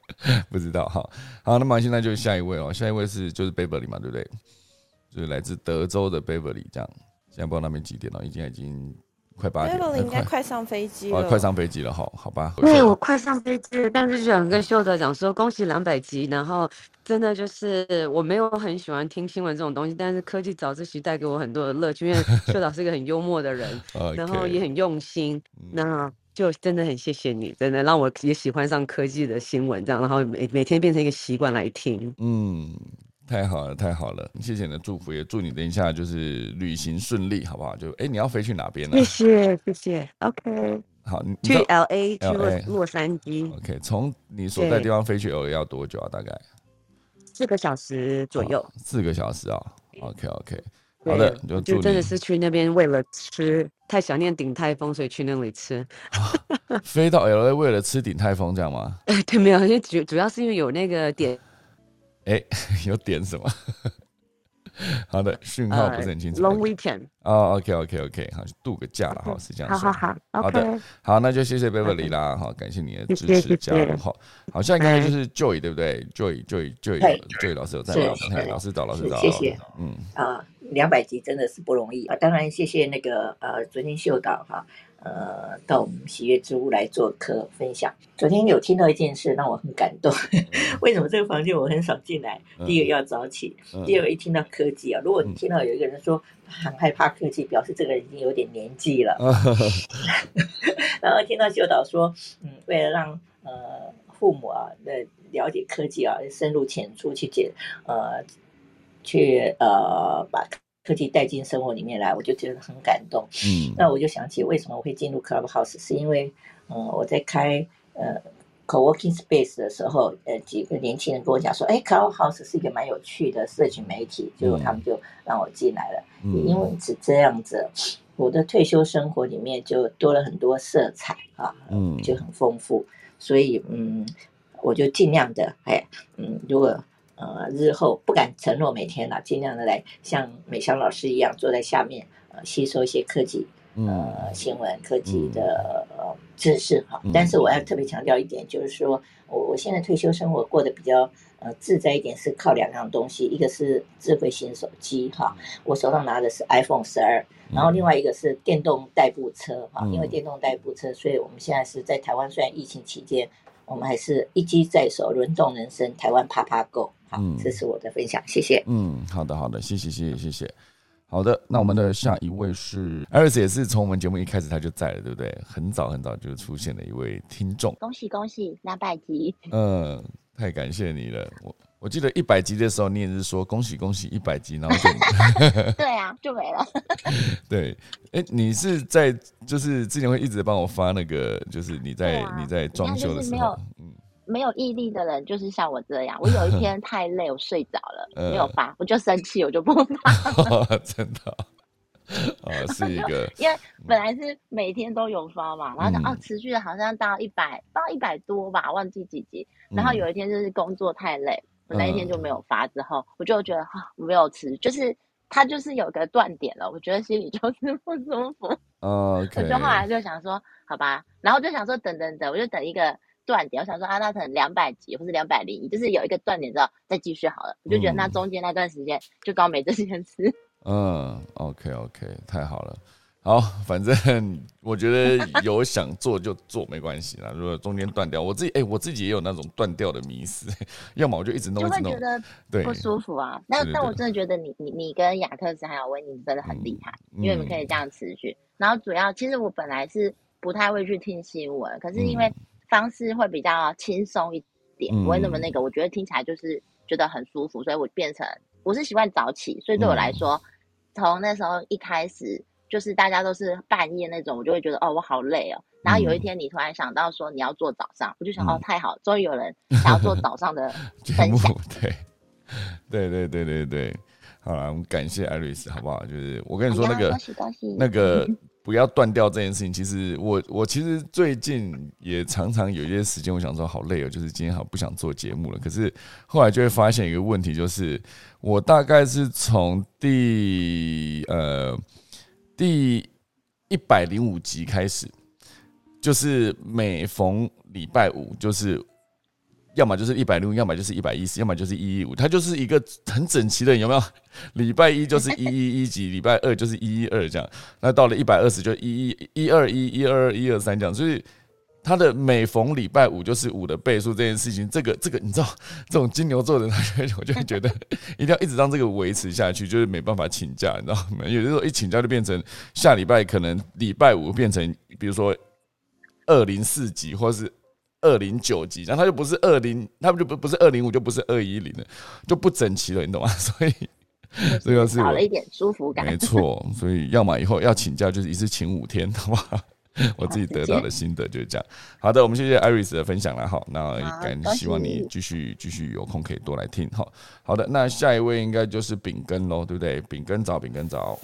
[LAUGHS] 不知道。好，好，那么现在就是下一位哦，下一位是就是 Beverly 嘛，对不对？就是来自德州的 Beverly，这样。现在不知道那边几点了，已经已经快八点了，Beverly [LAUGHS] 应该快快上飞机哦，了，快上飞机了，好好吧。对我快上飞机了，但是就想跟秀德讲说，恭喜两百集。然后真的就是我没有很喜欢听新闻这种东西，但是科技早自习带给我很多的乐趣，因为秀导是一个很幽默的人，[LAUGHS] 然后也很用心，那就真的很谢谢你，真的让我也喜欢上科技的新闻，这样，然后每每天变成一个习惯来听。嗯，太好了，太好了，谢谢你的祝福，也祝你等一下就是旅行顺利，好不好？就哎、你要飞去哪边呢、谢谢谢谢，OK，好，去 L A 去洛洛杉矶 OK，从你所在地方飞去 LA 要多久啊？大概四个小时左右。四个小时啊。OK OK，对好的，就真的是去那边为了吃，太想念鼎泰丰，所以去那里吃。[LAUGHS] 飞到 LA 为了吃鼎泰丰这样吗？[LAUGHS] 对，没有，因为主主要是因为有那个点哎、[LAUGHS] 有点什么？[LAUGHS] 好的，讯号不是很清楚。呃 long weekend。哦，OK OK OK，好，度个假了哈，是这样说。好好好好的好，那就谢谢 Beverly 啦，好，感谢你的支持加油哈。好，下一个就是 Joy 对不对？Joy，Joy，Joy，Joy 老师有在是吗？老师早，老师早，是谢谢嗯，啊，两百集真的是不容易啊！当然谢谢那个呃，昨天秀导哈，呃，到我们喜悦之屋来做客分享。昨天有听到一件事让我很感动，[LAUGHS] 为什么这个房间我很少进来？嗯第一个要早起，嗯第二个一听到科技啊，如果你听到有一个人说很害怕科技，表示这个人已经有点年纪了。[LAUGHS] 然后听到秀导说，嗯，为了让呃父母啊的了解科技啊，深入浅出去解呃去呃把科技带进生活里面来，我就觉得很感动。嗯。那我就想起为什么我会进入 Clubhouse，是因为嗯我在开呃 co-working space 的时候，呃几个年轻人跟我讲说，哎，Clubhouse 是一个蛮有趣的社群媒体，结果他们就让我进来了。嗯。因为是这样子，我的退休生活里面就多了很多色彩啊，嗯。就很丰富，所以嗯，我就尽量的，哎，嗯，如果呃日后不敢承诺每天了，尽量的来像美香老师一样坐在下面，呃，吸收一些科技嗯呃新闻科技的呃知识哈。但是我要特别强调一点，就是说我我现在退休生活过得比较呃自在一点，是靠两样东西，一个是智慧型手机哈，我手上拿的是 iPhone 十二。然后另外一个是电动代步车哈，因为电动代步车，所以我们现在是在台湾，虽然疫情期间，我们还是一机在手，轮动人生，台湾啪啪 Go。好，这是我的分享，谢谢。嗯，好的，好的，谢谢，谢谢，谢谢。好的，那我们的下一位是 Iris，也是从我们节目一开始他就在了，对不对？很早很早就出现了一位听众，恭喜恭喜两百集，嗯，太感谢你了。我我记得一百集的时候，你也是说恭喜恭喜一百集，然后就 [LAUGHS] 对啊，就没了。[LAUGHS] 对，哎，你是在就是之前会一直帮我发那个，就是你在、啊你在装修的时候，没有毅力的人就是像我这样，我有一 [LAUGHS] 天太累，我睡着了，呃没有发，我就生气，我就不发。[LAUGHS] 真的哦，哦是一个 [LAUGHS] 因为本来是每天都有发嘛，然后嗯哦持续的好像到一百到一百多吧，忘记几集。然后嗯有一天就是工作太累，我那一天就没有发，之后我就觉得哈、没有持，就是它就是有个断点了，我觉得心里就是不舒服。哦我就后来就想说，好吧，然后就想说等等等，我就等一个断点，我想说啊，那可能两百集或是两百零一，就是有一个断点之后再继续好了。我就觉得那嗯中间那段时间就刚没这件事。[LAUGHS] 嗯，OK OK，太好了。好，反正我觉得有想做就做，没关系啦。如果中间断掉，我自己哎、我自己也有那种断掉的迷思，要么我就一直弄，就会觉得对不舒服啊。但对对对但我真的觉得你你你跟雅克斯还有维尼真的很厉害，因为你们可以嗯这样持续。然后主要其实我本来是不太会去听新闻，可是因嗯为方式会比较轻松一点，不会那么嗯那个，我觉得听起来就是觉得很舒服，所以我变成我是习惯早起，所以对我来嗯说，从那时候一开始。就是大家都是半夜那种，我就会觉得哦，我好累哦。然后有一嗯天你突然想到说你要做早上，我就想、嗯哦，太好，终于有人想要做早上的 [LAUGHS] 节目分享。，对，对对对对对，好了，我们感谢艾瑞斯，好不好？就是我跟你说那个恭喜恭喜那个不要断掉这件事情，其实我我其实最近也常常有一些时间，我想说好累哦，就是今天好不想做节目了。可是后来就会发现一个问题，就是我大概是从第呃第一百零五集开始，就是每逢礼拜五，就是要么就是一百零五，要么就是一百一十，要么就是一一五，它就是一个很整齐的，有没有？[LAUGHS] 礼拜一就是 [LAUGHS] 一一一级，礼拜二就是一一二这样，那到了一百二十就一一一二一一二二一二三这样，所以它的每逢礼拜五就是五的倍数这件事情，这个这个你知道，这种金牛座的人，[LAUGHS] 我就会觉得一定要一直让这个维持下去，就是没办法请假，你知道吗？有的时候一请假就变成下礼拜可能礼拜五变成比如说二零四级或是二零九级，然后他就不是二零，它就不不是二零五，就不是二一零了，就不整齐了，你懂吗？[LAUGHS] 所以这个是我少了一点舒服感。[LAUGHS] 没错，所以要么以后要请假就是一次请五天，好不好？[LAUGHS] 我自己得到的心得就是这样。好的，我们谢谢 Iris 的分享了，好，那感恭喜希望你继续继续有空可以多来听，好好的。那下一位应该就是饼根喽，对不对？饼根早，饼根早，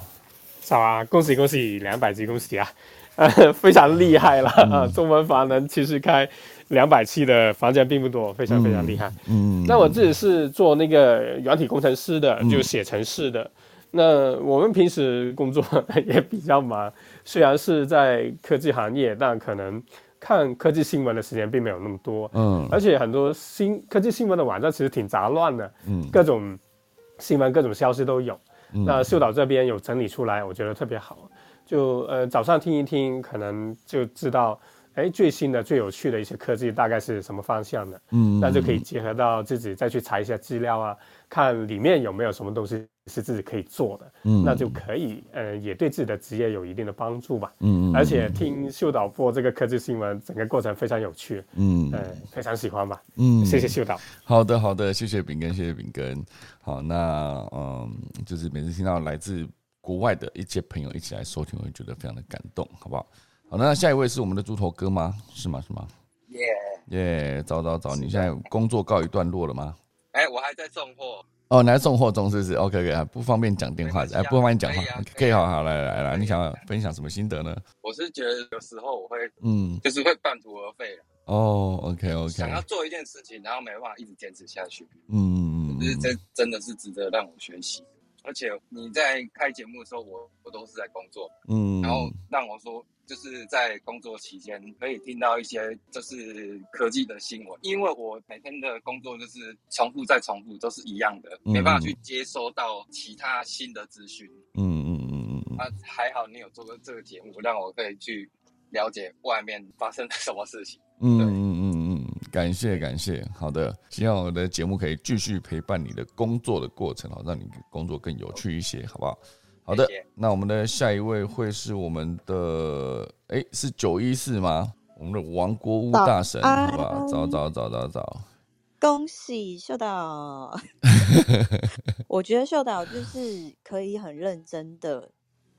早啊！恭喜恭喜，两百集恭喜啊！呃，非常厉害了啊！中文房能其实开两百期的房间并不多，非常非常厉害。嗯，那我自己是做那个软体工程师的，嗯就写程式的。那我们平时工作也比较忙，虽然是在科技行业，但可能看科技新闻的时间并没有那么多。嗯而且很多新科技新闻的网站其实挺杂乱的，嗯各种新闻、各种消息都有。嗯那秀导这边有整理出来，我觉得特别好。就呃早上听一听，可能就知道，哎，最新的、最有趣的一些科技大概是什么方向的。嗯那就可以结合到自己再去查一下资料啊，看里面有没有什么东西是自己可以做的。嗯那就可以呃也对自己的职业有一定的帮助吧。嗯嗯而且听秀导播这个科技新闻，整个过程非常有趣。嗯呃，非常喜欢吧。嗯，谢谢秀导。好的，好的，谢谢饼根，谢谢饼根。好，那嗯，就是每次听到来自国外的一些朋友一起来收听，我会觉得非常的感动，好不好？好，那下一位是我们的猪头哥吗？是吗？是吗？耶！耶，早早早，你现在工作告一段落了吗？哎，我还在送货。哦，你在送货中是不是？OK OK，不方便讲电话，哎，不方便讲话，可以 [LAUGHS] 好好来来来，你想要分享什么心得呢？我是觉得有时候我会，嗯，就是会半途而废了。哦，OK OK，想要做一件事情，然后没办法一直坚持下去。嗯，就是这真的是值得让我学习。而且你在开节目的时候，我我都是在工作，嗯，然后让我说。就是在工作期间可以听到一些就是科技的新闻，因为我每天的工作就是重复再重复，都是一样的，没办法去接收到其他新的资讯。嗯嗯嗯嗯。啊，还好你有做过这个节目，让我可以去了解外面发生了什么事情。嗯，感谢感谢，好的，希望我的节目可以继续陪伴你的工作的过程，好让你工作更有趣一些，好不好？好的，那我们的下一位会是我们的，哎，是九一四吗？我们的王国屋大神，好吧？早早早早早，恭喜秀导！[LAUGHS] 我觉得秀导就是可以很认真的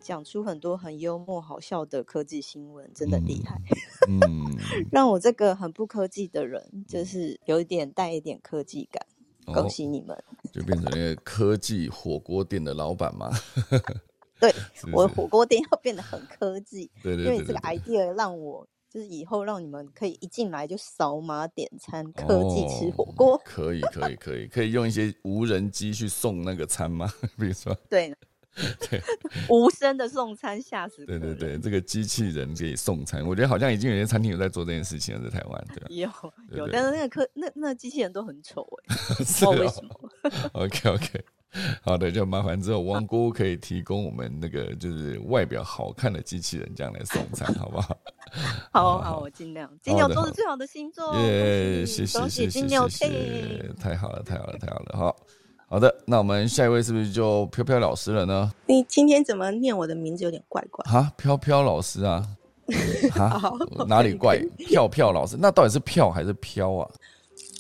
讲出很多很幽默好笑的科技新闻，真的厉害。嗯，[LAUGHS] 让我这个很不科技的人，就是有一点带一点科技感。恭喜你们，就变成一个科技火锅店的老板嘛？[LAUGHS] 对，[LAUGHS] 我的火锅店要变得很科技，对对，因为这个 idea 让我就是以后让你们可以一进来就扫码点餐，科技吃火锅，可以可以可以可以用一些无人机去送那个餐吗？比如说，对。[LAUGHS] 对，无声的送餐吓死。对对对，这个机器人可以送餐，我觉得好像已经有些餐厅有在做这件事情了，在台湾。对，[LAUGHS] 有有，但是那个科那那机器人都很丑哎，[LAUGHS] 不知道为什么。OK OK，好的，就麻烦之后王姑可以提供我们那个就是外表好看的机器人，这样来送餐，好不好？好好，我尽量。金牛座是最好的星座，耶！谢谢谢谢谢谢，太好了太好了太好了，好。好的，那我们下一位是不是就飘飘老师了呢？你今天怎么念我的名字有点怪怪？啊，飘飘老师啊，[LAUGHS] 啊，哪里怪？飘飘老师，那到底是飘还是飘啊？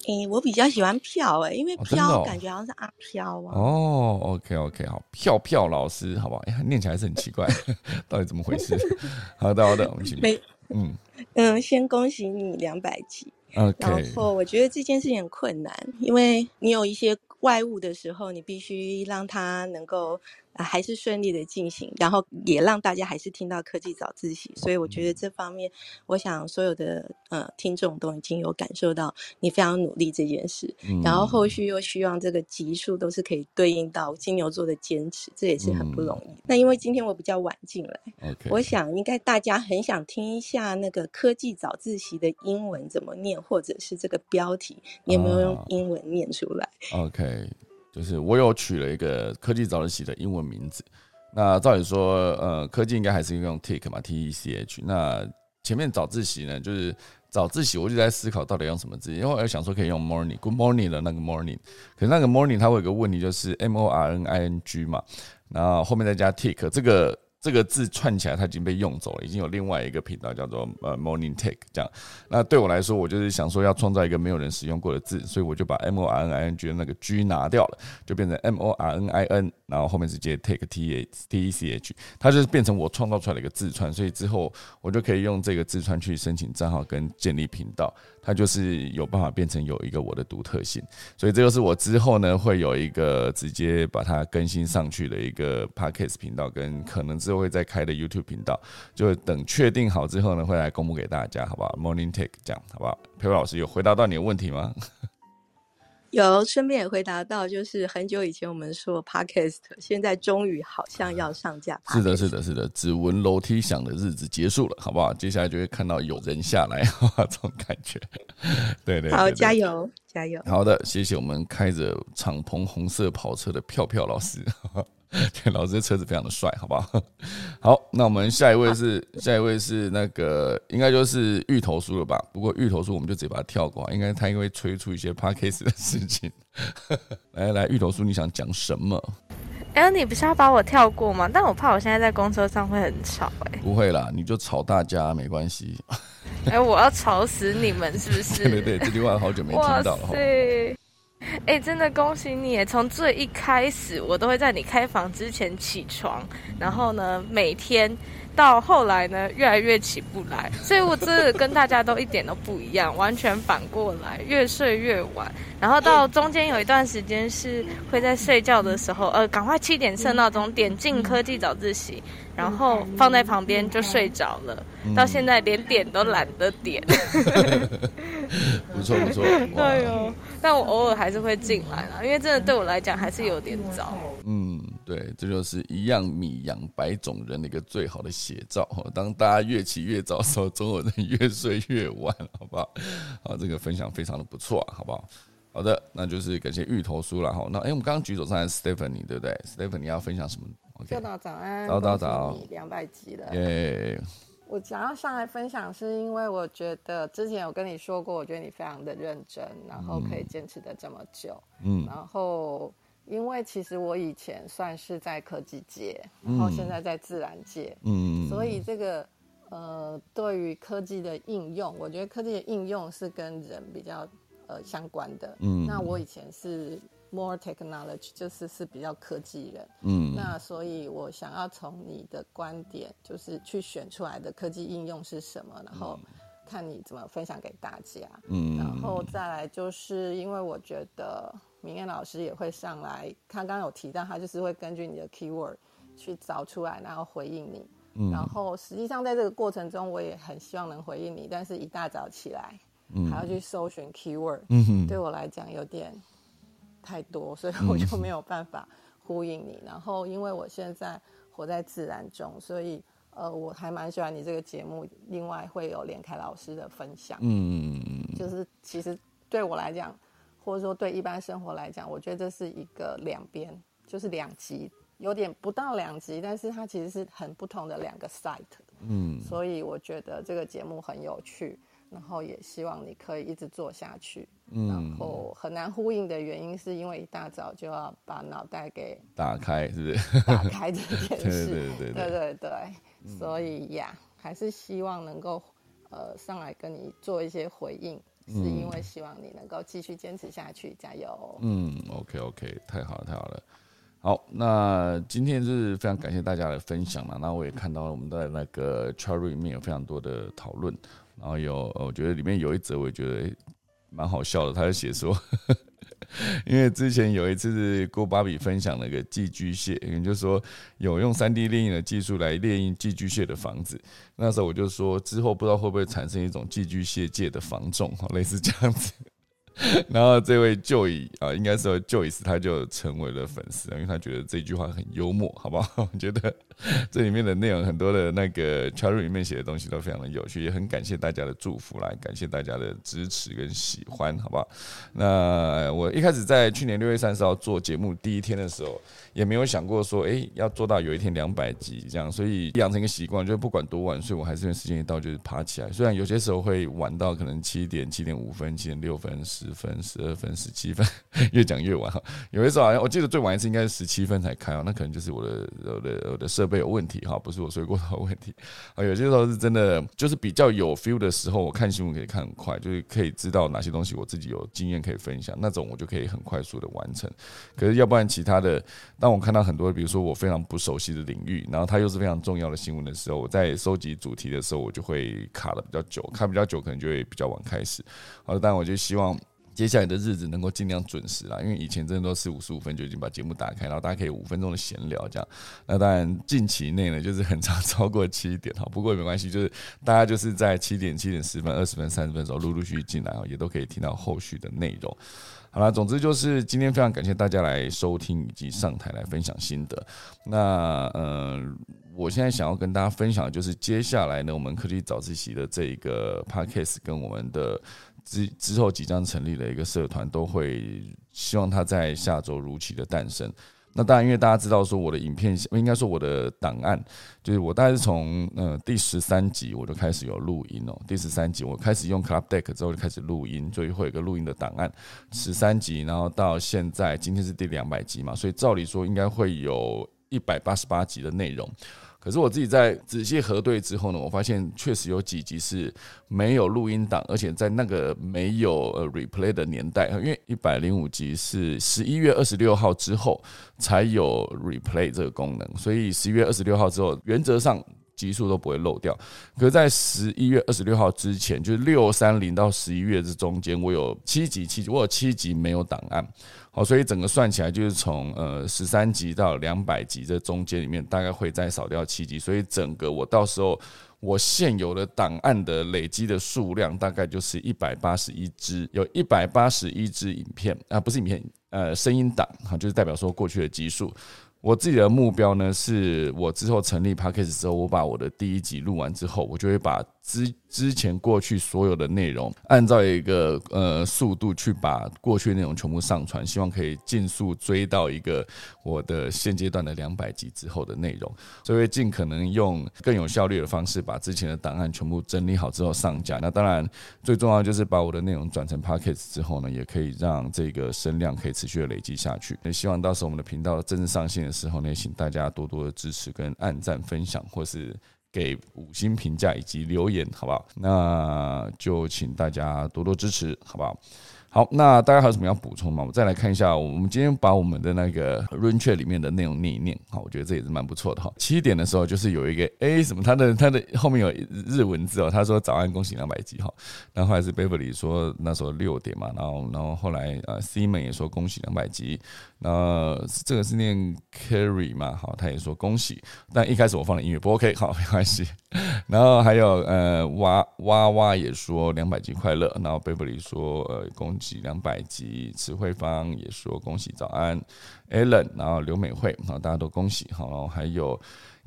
诶，我比较喜欢飘哎，因为飘感觉好像是阿飘啊。哦，OK OK，好，飘飘老师，好不好？哎，念起来是很奇怪，[LAUGHS] 到底怎么回事？好的好的，我们请。嗯嗯，先恭喜你两百集。OK，然后我觉得这件事情很困难，因为你有一些。外物的时候，你必须让它能够。啊，还是顺利的进行，然后也让大家还是听到科技早自习，所以我觉得这方面，我想所有的呃听众都已经有感受到你非常努力这件事，然后后续又希望这个级数都是可以对应到金牛座的坚持，这也是很不容易。那因为今天我比较晚进来，我想应该大家很想听一下那个科技早自习的英文怎么念，或者是这个标题，你有没有用英文念出来？OK。就是我有取了一个科技早自习的英文名字，那照理说，呃，科技应该还是用 take 嘛，T E C H。那前面早自习呢，就是早自习，我就在思考到底用什么字，因为我想说可以用 morning，good morning 的那个 morning，可是那个 morning 它会有个问题，就是 M O R N I N G 嘛，然后后面再加 take 这个。这个字串起来，它已经被用走了，已经有另外一个频道叫做呃 Morning Take 这样。那对我来说，我就是想说要创造一个没有人使用过的字，所以我就把 M O R N I N G 的那个 G 拿掉了，就变成 M O R N I N，然后后面直接 Take T A T E C H，它就是变成我创造出来的一个字串，所以之后我就可以用这个字串去申请账号跟建立频道。它就是有办法变成有一个我的独特性，所以这就是我之后呢会有一个直接把它更新上去的一个 podcast 频道，跟可能之后会再开的 YouTube 频道，就等确定好之后呢会来公布给大家，好不好？Morning Take 这样好不好？佩佩老师有回答到你的问题吗？[LAUGHS] 有，顺便也回答到，就是很久以前我们说 podcast，现在终于好像要上架。是的，是的，是的，只闻楼梯响的日子结束了，好不好？接下来就会看到有人下来，[LAUGHS] 这种感觉。[LAUGHS] 对对，好，加油，加油。好的，谢谢我们开着敞篷红色跑车的票票老师。[LAUGHS] 对，老师的车子非常的帅，好不好？[LAUGHS] 好，那我们下一位是下一位是那个应该就是芋头叔了吧？不过芋头叔我们就直接把它跳过，应该他因为催促一些 p a r k a s 的事情。[LAUGHS] 来来，芋头叔你想讲什么？哎，你不是要把我跳过吗？但我怕我现在在公车上会很吵，哎。不会啦，你就吵大家没关系。哎，我要吵死你们是不是？对对对，这句话好久没听到了。对。[LAUGHS] 哎、真的恭喜你！从最一开始，我都会在你开房之前起床，然后呢，每天到后来呢，越来越起不来，所以我真的跟大家都一点都不一样，完全反过来，越睡越晚。然后到中间有一段时间是会在睡觉的时候，呃，赶快七点设闹钟，点进科技早自习，然后放在旁边就睡着了。到现在连点都懒得点。不 [LAUGHS] 错不错，[LAUGHS] 哇对哦，但我偶尔还是会进来啦，因为真的对我来讲还是有点早。嗯，对，这就是一样米养百种人的一个最好的写照。哦当大家越起越早的时候，中国人越睡越晚，好不好？好，这个分享非常的不错，好不好？好的，那就是感谢芋头叔了哈。那哎、我们刚刚举手上来 Stephanie 对不对？Stephanie 要分享什么导早安，早早早两百集了。耶，我想要上来分享，是因为我觉得之前有跟你说过，我觉得你非常的认真，然后可以坚持的这么久。嗯然后因为其实我以前算是在科技界，然后嗯现在在自然界，嗯所以这个呃，对于科技的应用，我觉得科技的应用是跟人比较呃相关的。嗯那我以前是 more technology，就是是比较科技人。嗯那所以我想要从你的观点，就是去选出来的科技应用是什么，然后看你怎么分享给大家。嗯然后再来就是因为我觉得明艳老师也会上来，他刚刚有提到，他就是会根据你的 keyword 去找出来，然后回应你。嗯然后实际上在这个过程中，我也很希望能回应你，但是一大早起来，嗯还要去搜寻 keyword，、嗯对我来讲有点太多，所以我就没有办法呼应你。然后因为我现在活在自然中，所以呃，我还蛮喜欢你这个节目。另外会有连凯老师的分享，嗯就是其实对我来讲，或者说对一般生活来讲，我觉得这是一个两边，就是两极，有点不到两极，但是它其实是很不同的两个 site。嗯所以我觉得这个节目很有趣，然后也希望你可以一直做下去。嗯然后很难呼应的原因是因为一大早就要把脑袋给打开是不是？[LAUGHS] 打开这件 [LAUGHS] 事，对对对对对对所以呀，还是希望能够呃上来跟你做一些回应，是嗯因为希望你能够继续坚持下去，加油。嗯，OK OK，太好了太好了。好，那今天是非常感谢大家的分享了。那我也看到我们在那个 c h a r 里面有非常多的讨论，然后有呃我觉得里面有一则我也觉得诶蛮好笑的，他就写说，[LAUGHS] 因为之前有一次是郭芭比分享那个寄居蟹，也就是说有用三 D 猎印的技术来猎印寄居蟹的房子。那时候我就说，之后不知道会不会产生一种寄居蟹界的房种，[LAUGHS] 类似这样子。[LAUGHS] 然后这位 Joy 啊，应该是 Joyce，他就成为了粉丝，因为他觉得这句话很幽默，好不好？我觉得 [LAUGHS] 这里面的内容很多的那个 c h a r 里面写的东西都非常的有趣，也很感谢大家的祝福来，感谢大家的支持跟喜欢，好不好？那我一开始在去年六月三十号做节目第一天的时候，也没有想过说，哎、要做到有一天两百集这样，所以养成一个习惯，就是不管多晚睡，我还是因为时间一到就是爬起来。虽然有些时候会晚到可能七点、七点五分、七点六分、十分、十二分、十七分，[LAUGHS] 越讲越晚哈。有些时候好像我记得最晚一次应该是十七分才开哦，那可能就是我的我的我的设备有问题哈，不是我睡过头的问题 [LAUGHS] 啊。有些时候是真的就是比较有 feel 的时候，我看新闻可以看很快，就是可以知道哪些东西我自己有经验可以分享，那种我就可以很快速的完成。可是要不然其他的，当我看到很多比如说我非常不熟悉的领域，然后它又是非常重要的新闻的时候，我在收集主题的时候，我就会卡的比较久，卡比较久可能就会比较晚开始。好，但我就希望。接下来的日子能够尽量准时啦，因为以前真的都四五十五分就已经把节目打开，然后大家可以五分钟的闲聊这样。那当然近期内呢，就是很长超过七点哈，不过也没关系，就是大家就是在七点、七点十分、二十分、三十分的时候陆陆续续进来哦，也都可以听到后续的内容。好了，总之就是今天非常感谢大家来收听以及上台来分享心得。那呃，我现在想要跟大家分享的就是接下来呢，我们科技早自习的这一个 podcast 跟我们的之之后即将成立的一个社团，都会希望它在下周如期的诞生。那当然，因为大家知道说我的影片，应该说我的档案，就是我大概是从呃第十三集我就开始有录音哦。第十三集我开始用 Club Deck 之后就开始录音，所以会有个录音的档案。十三集，然后到现在今天是第两百集嘛，所以照理说应该会有一百八十八集的内容。可是我自己在仔细核对之后呢，我发现确实有几集是没有录音档，而且在那个没有呃 replay 的年代，因为一百零五集是十一月二十六号之后才有 replay 这个功能，所以十一月二十六号之后，原则上。集数都不会漏掉，可在十一月二十六号之前，就是六三零到十一月这中间，我有七集，七集我有七集没有档案，好，所以整个算起来就是从呃十三集到两百集这中间里面，大概会再少掉七集，所以整个我到时候我现有的档案的累积的数量大概就是一百八十一支，有一百八十一支影片啊，不是影片，呃，声音档，哈，就是代表说过去的集数。我自己的目标呢，是我之后成立 p a c k a g e 之后，我把我的第一集录完之后，我就会把之之前过去所有的内容，按照一个呃速度去把过去内容全部上传，希望可以尽速追到一个我的现阶段的两百集之后的内容，所以会尽可能用更有效率的方式把之前的档案全部整理好之后上架。那当然最重要就是把我的内容转成 p a c k a g e 之后呢，也可以让这个声量可以持续的累积下去。也希望到时候我们的频道真正上线的。时候呢，请大家多多的支持、跟按赞、分享，或是给五星评价以及留言，好不好？那就请大家多多支持，好不好？好，那大家还有什么要补充吗？我再来看一下，我们今天把我们的那个 run chat 里面的内容念一念，好，我觉得这也是蛮不错的哈。七点的时候就是有一个 A 什么，他的他的后面有日文字哦，他说早安，恭喜两百集哈。然后后来是 Beverly 说那时候六点嘛，然后然后后来呃 Simon 也说恭喜两百集，那这个是念 Carry 嘛，好，他也说恭喜，但一开始我放的音乐不 OK，[LAUGHS] 好，没关系。然后还有呃哇哇哇也说两百集快乐，然后贝弗里说呃恭。喜两百集，词汇方也说恭喜早安，Allen，然后刘美惠，好，大家都恭喜，好，然后还有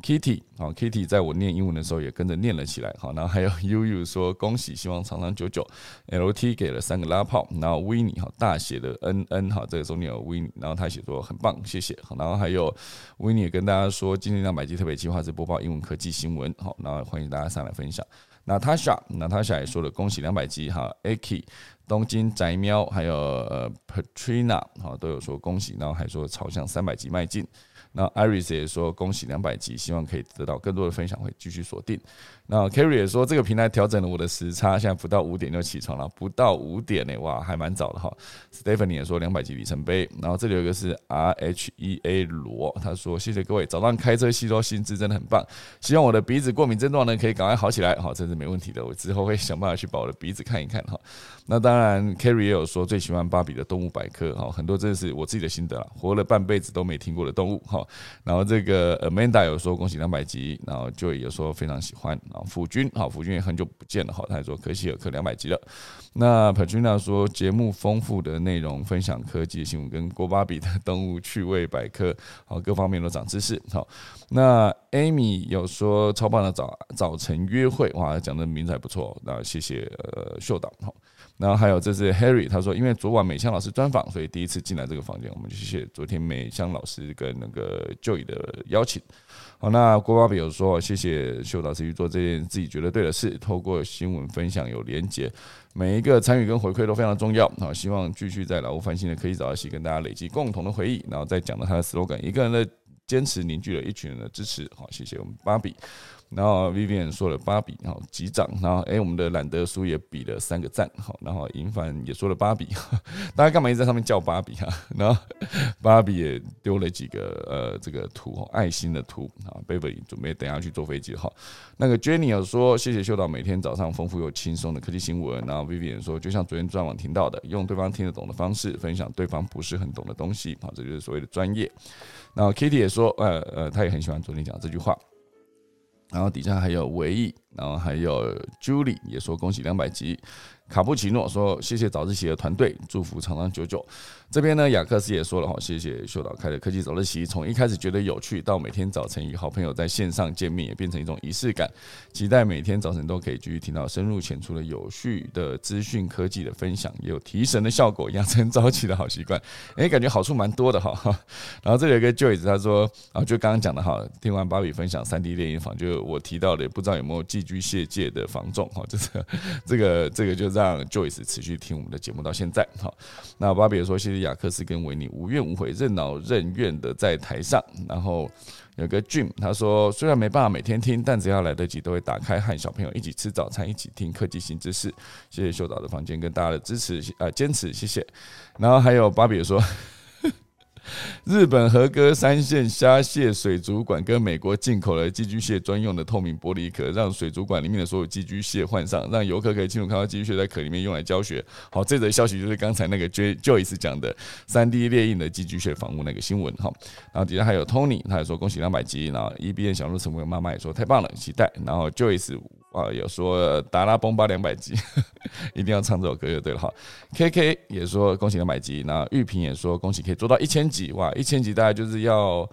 Kitty，好，Kitty 在我念英文的时候也跟着念了起来，好，然后还有 YuYu 说恭喜，希望长长久久，LT 给了三个拉炮，然后 Winnie 好，大写的 NN，好，这个中间有 Winnie，然后他写作很棒，谢谢，好，然后还有 Winnie 也跟大家说，今天两百集特别计划是播报英文科技新闻，好，然后欢迎大家上来分享。那 Tasha，Natasha 也说了恭喜两百集哈，Aki。东京宅喵，还有呃 Patrina，好都有说恭喜，然后还说朝向三百集迈进。那 Iris 也说恭喜两百集，希望可以得到更多的分享，会继续锁定。那 Carrie 也说这个平台调整了我的时差，现在不到五点就起床了，不到五点呢，哇，还蛮早的哈。Stephanie 也说两百集里程碑，然后这里有一个是 R H E A 罗，他说谢谢各位，早上开车吸收新知真的很棒，希望我的鼻子过敏症状呢可以赶快好起来，好，这是没问题的，我之后会想办法去把我的鼻子看一看哈。那当然，Carrie 也有说最喜欢芭比的动物百科，哈，很多真的是我自己的心得啦，活了半辈子都没听过的动物，哈。然后这个 Amanda 有说恭喜两百集，然后 Joy 有说非常喜欢，啊辅君，好，辅君也很久不见了，哈，他也说可喜可贺两百集了。那 Patrina 说节目丰富的内容，分享科技新闻跟郭巴比的 [LAUGHS] 动物趣味百科，好，各方面都长知识，好。那 Amy 有说超棒的早早晨约会，哇，讲的名字还不错，那谢谢呃秀导，好。然后还有这是 Harry，他说因为昨晚美香老师专访，所以第一次进来这个房间，我们就谢谢昨天美香老师跟那个 Joy 的邀请。好，那郭爸比有说谢谢秀导师去做这件自己觉得对的事，透过新闻分享有连结，每一个参与跟回馈都非常重要。好，希望继续在老屋翻新的科技早起跟大家累积共同的回忆，然后再讲到他的 slogan，一个人的坚持凝聚了一群人的支持。好，谢谢我们芭比。然后 Vivian 说了芭比，好击掌，然后哎，我们的懒得书也比了三个赞，好，然后银凡也说了芭比，[LAUGHS] 大家干嘛一直在上面叫芭比啊？然后芭比也丢了几个呃这个图，爱心的图啊，Baby 准备等下去坐飞机哈。那个 Jenny 有说谢谢秀导每天早上丰富又轻松的科技新闻，然后 Vivian 说就像昨天专网听到的，用对方听得懂的方式分享对方不是很懂的东西，好，这就是所谓的专业。然后 Kitty 也说，呃呃，他也很喜欢昨天讲这句话。然后底下还有唯一，然后还有 Julie 也说恭喜两百级。卡布奇诺说：“谢谢早自习的团队，祝福长长久久。”这边呢，雅克斯也说了哈，谢谢秀导开的科技早自习，从一开始觉得有趣，到每天早晨与好朋友在线上见面，也变成一种仪式感。期待每天早晨都可以继续听到深入浅出的有序的资讯科技的分享，也有提神的效果，养成早起的好习惯。哎，感觉好处蛮多的哈。然后这里有个 Joyce，他说：“啊，就刚刚讲的哈，听完芭比分享三 D 猎鹰房，就我提到的，不知道有没有寄居蟹界的房众哈，就是这个这个就。”让 Joyce 持续听我们的节目到现在。好，那芭比也说，谢谢雅克斯跟维尼无怨无悔、任劳任怨的在台上。然后有个 Dream，他说，虽然没办法每天听，但只要来得及，都会打开和小朋友一起吃早餐，一起听科技新知识。谢谢秀导的房间跟大家的支持，呃，坚持，谢谢。然后还有芭比说。[LAUGHS] 日本和歌山县虾蟹水族馆跟美国进口了寄居蟹专用的透明玻璃壳，让水族馆里面的所有寄居蟹换上，让游客可以清楚看到寄居蟹在壳里面用来教学。好，这则消息就是刚才那个 J Joyce 讲的三 D 列印的寄居蟹房屋那个新闻。哈，然后底下还有 Tony，他也说恭喜两百集，然后 EBN 小鹿成为妈妈也说太棒了，期待。然后 Joyce。啊，有说达拉崩吧两百集，[LAUGHS] 一定要唱这首歌就对了哈。K K 也说恭喜两百集，那玉萍也说恭喜可以做到一千集，哇，一千集大概就是要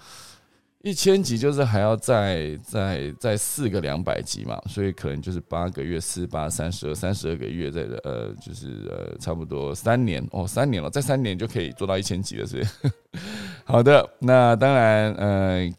一千集，就是还要再再再四个两百集嘛，所以可能就是八个月四八三十二三十二个月，在呃就是呃差不多三年哦，三年了，再三年就可以做到一千集了，是。[LAUGHS] 好的，那当然呃。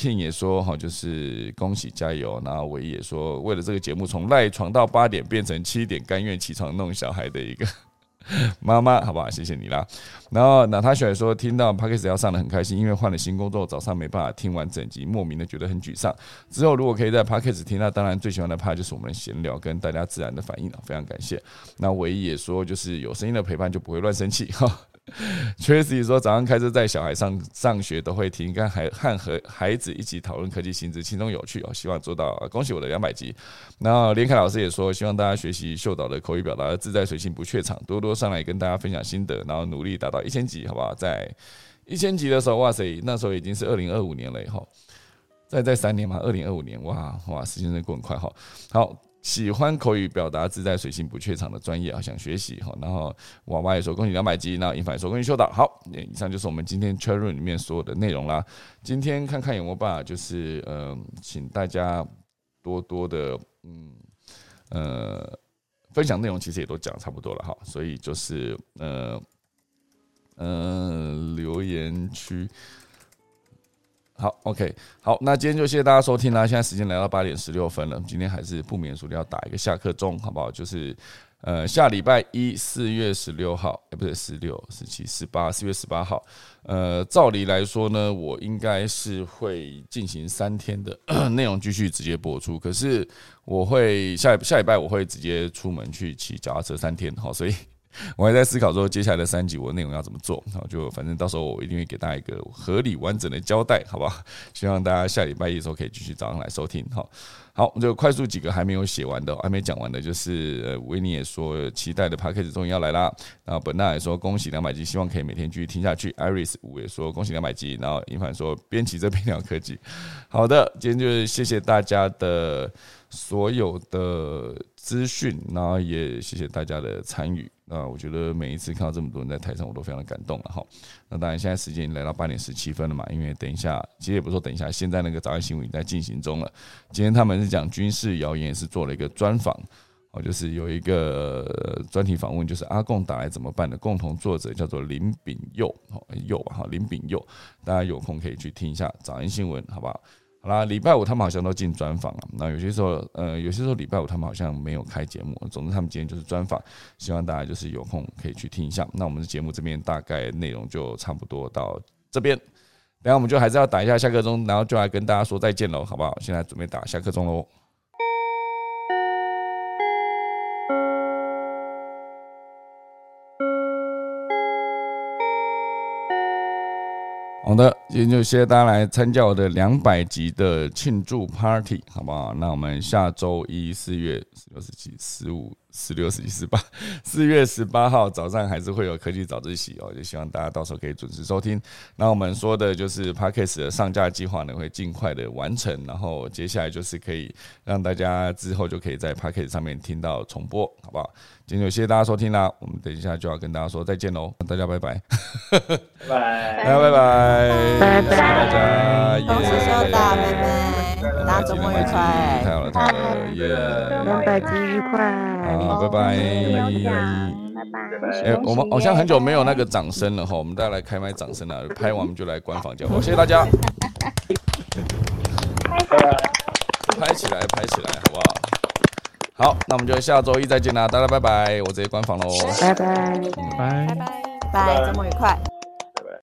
King 也说哈，就是恭喜加油。然后唯一也说，为了这个节目从赖床到八点变成七点，甘愿起床弄小孩的一个 [LAUGHS] 妈妈，好不好？谢谢你啦。然后那他选说，听到 p a c k e s 要上的很开心，因为换了新工作，早上没办法听完整集，莫名的觉得很沮丧。之后如果可以在 p a c k e s 听，那当然最喜欢的 part 就是我们的闲聊跟大家自然的反应了，非常感谢。那唯一也说，就是有声音的陪伴就不会乱生气哈。[LAUGHS] Tracy 说，早上开车带小孩上上学都会听，跟孩和和孩子一起讨论科技新知，轻松有趣哦。希望做到，恭喜我的两百集。然后连凯老师也说，希望大家学习秀导的口语表达，自在随性不怯场，多多上来跟大家分享心得，然后努力达到一千集，好不好？在一千集的时候，哇塞，那时候已经是二零二五年了，以后再再三年嘛，二零二五年，哇哇，时间真的过很快哈。好。喜欢口语表达自在随性不怯场的专业啊，想学习哈。然后娃娃也说恭喜两百集，那英凡也说恭喜秀导。好，以上就是我们今天 c h a r o o m 里面所有的内容啦。今天看看有没有办法，就是呃，请大家多多的嗯呃分享内容，其实也都讲差不多了哈。所以就是呃呃留言区。好，OK，好，那今天就谢谢大家收听啦。现在时间来到八点十六分了，今天还是不免俗的要打一个下课钟，好不好？就是呃，下礼拜一四月十六号，哎，不对，十六、十七、十八，四月十八号。呃，照理来说呢，我应该是会进行三天的 [COUGHS] 内容继续直接播出，可是我会下下礼拜我会直接出门去骑脚踏车三天，好，所以。[LAUGHS] 我还在思考说，接下来的三集我内容要怎么做，然后就反正到时候我一定会给大家一个合理完整的交代，好不好？[LAUGHS] 希望大家下礼拜一的时候可以继续早上来收听，好，好，就快速几个还没有写完的，还没讲完的，就是，维尼也说期待的 p a c k a g e 终于要来啦，然后本娜也说恭喜两百集，希望可以每天继续听下去，Iris 五也说恭喜两百集，然后尹凡说编辑这边聊科技，好的，今天就是谢谢大家的所有的资讯，然后也谢谢大家的参与。那我觉得每一次看到这么多人在台上，我都非常的感动了哈。那当然，现在时间已经来到八点十七分了嘛，因为等一下，其实也不说等一下，现在那个早安新闻已经在进行中了。今天他们是讲军事谣言，是做了一个专访，哦，就是有一个专题访问，就是阿贡打来怎么办的共同作者叫做林炳佑，哦，佑哈，林炳佑，大家有空可以去听一下早安新闻，好不好？好啦，礼拜五他们好像都进专访了。那有些时候，呃，有些时候礼拜五他们好像没有开节目。总之，他们今天就是专访，希望大家就是有空可以去听一下。那我们的节目这边大概内容就差不多到这边，等下我们就还是要打一下下课钟，然后就来跟大家说再见喽，好不好？现在准备打下课钟喽。好的，今天就谢谢大家来参加我的两百集的庆祝 party，好不好？那我们下周一四月十六、十七、十五。十六、十七、十八，[LAUGHS] 四月十八号早上还是会有科技早自习哦，就希望大家到时候可以准时收听。那我们说的就是 p a c k a g e 的上架计划呢，会尽快的完成，然后接下来就是可以让大家之后就可以在 p a c k a g e 上面听到重播，好不好？今天就谢谢大家收听啦，我们等一下就要跟大家说再见喽，大家拜拜，拜拜，大家拜拜，拜拜，大家，恭喜收到，拜拜，大家周末愉快，太好了，太好了，耶，两百集愉快。好，拜拜，拜拜。哎，我们好像很久没有那个掌声了哈，我们大家来开麦掌声了，[LAUGHS] 拍完我们就来官方交流，谢谢大家。拍起来，拍起来，好不好？好，那我们就下周一再见啦，大家拜拜，我直接关房喽，拜拜拜，拜拜拜，周末愉快。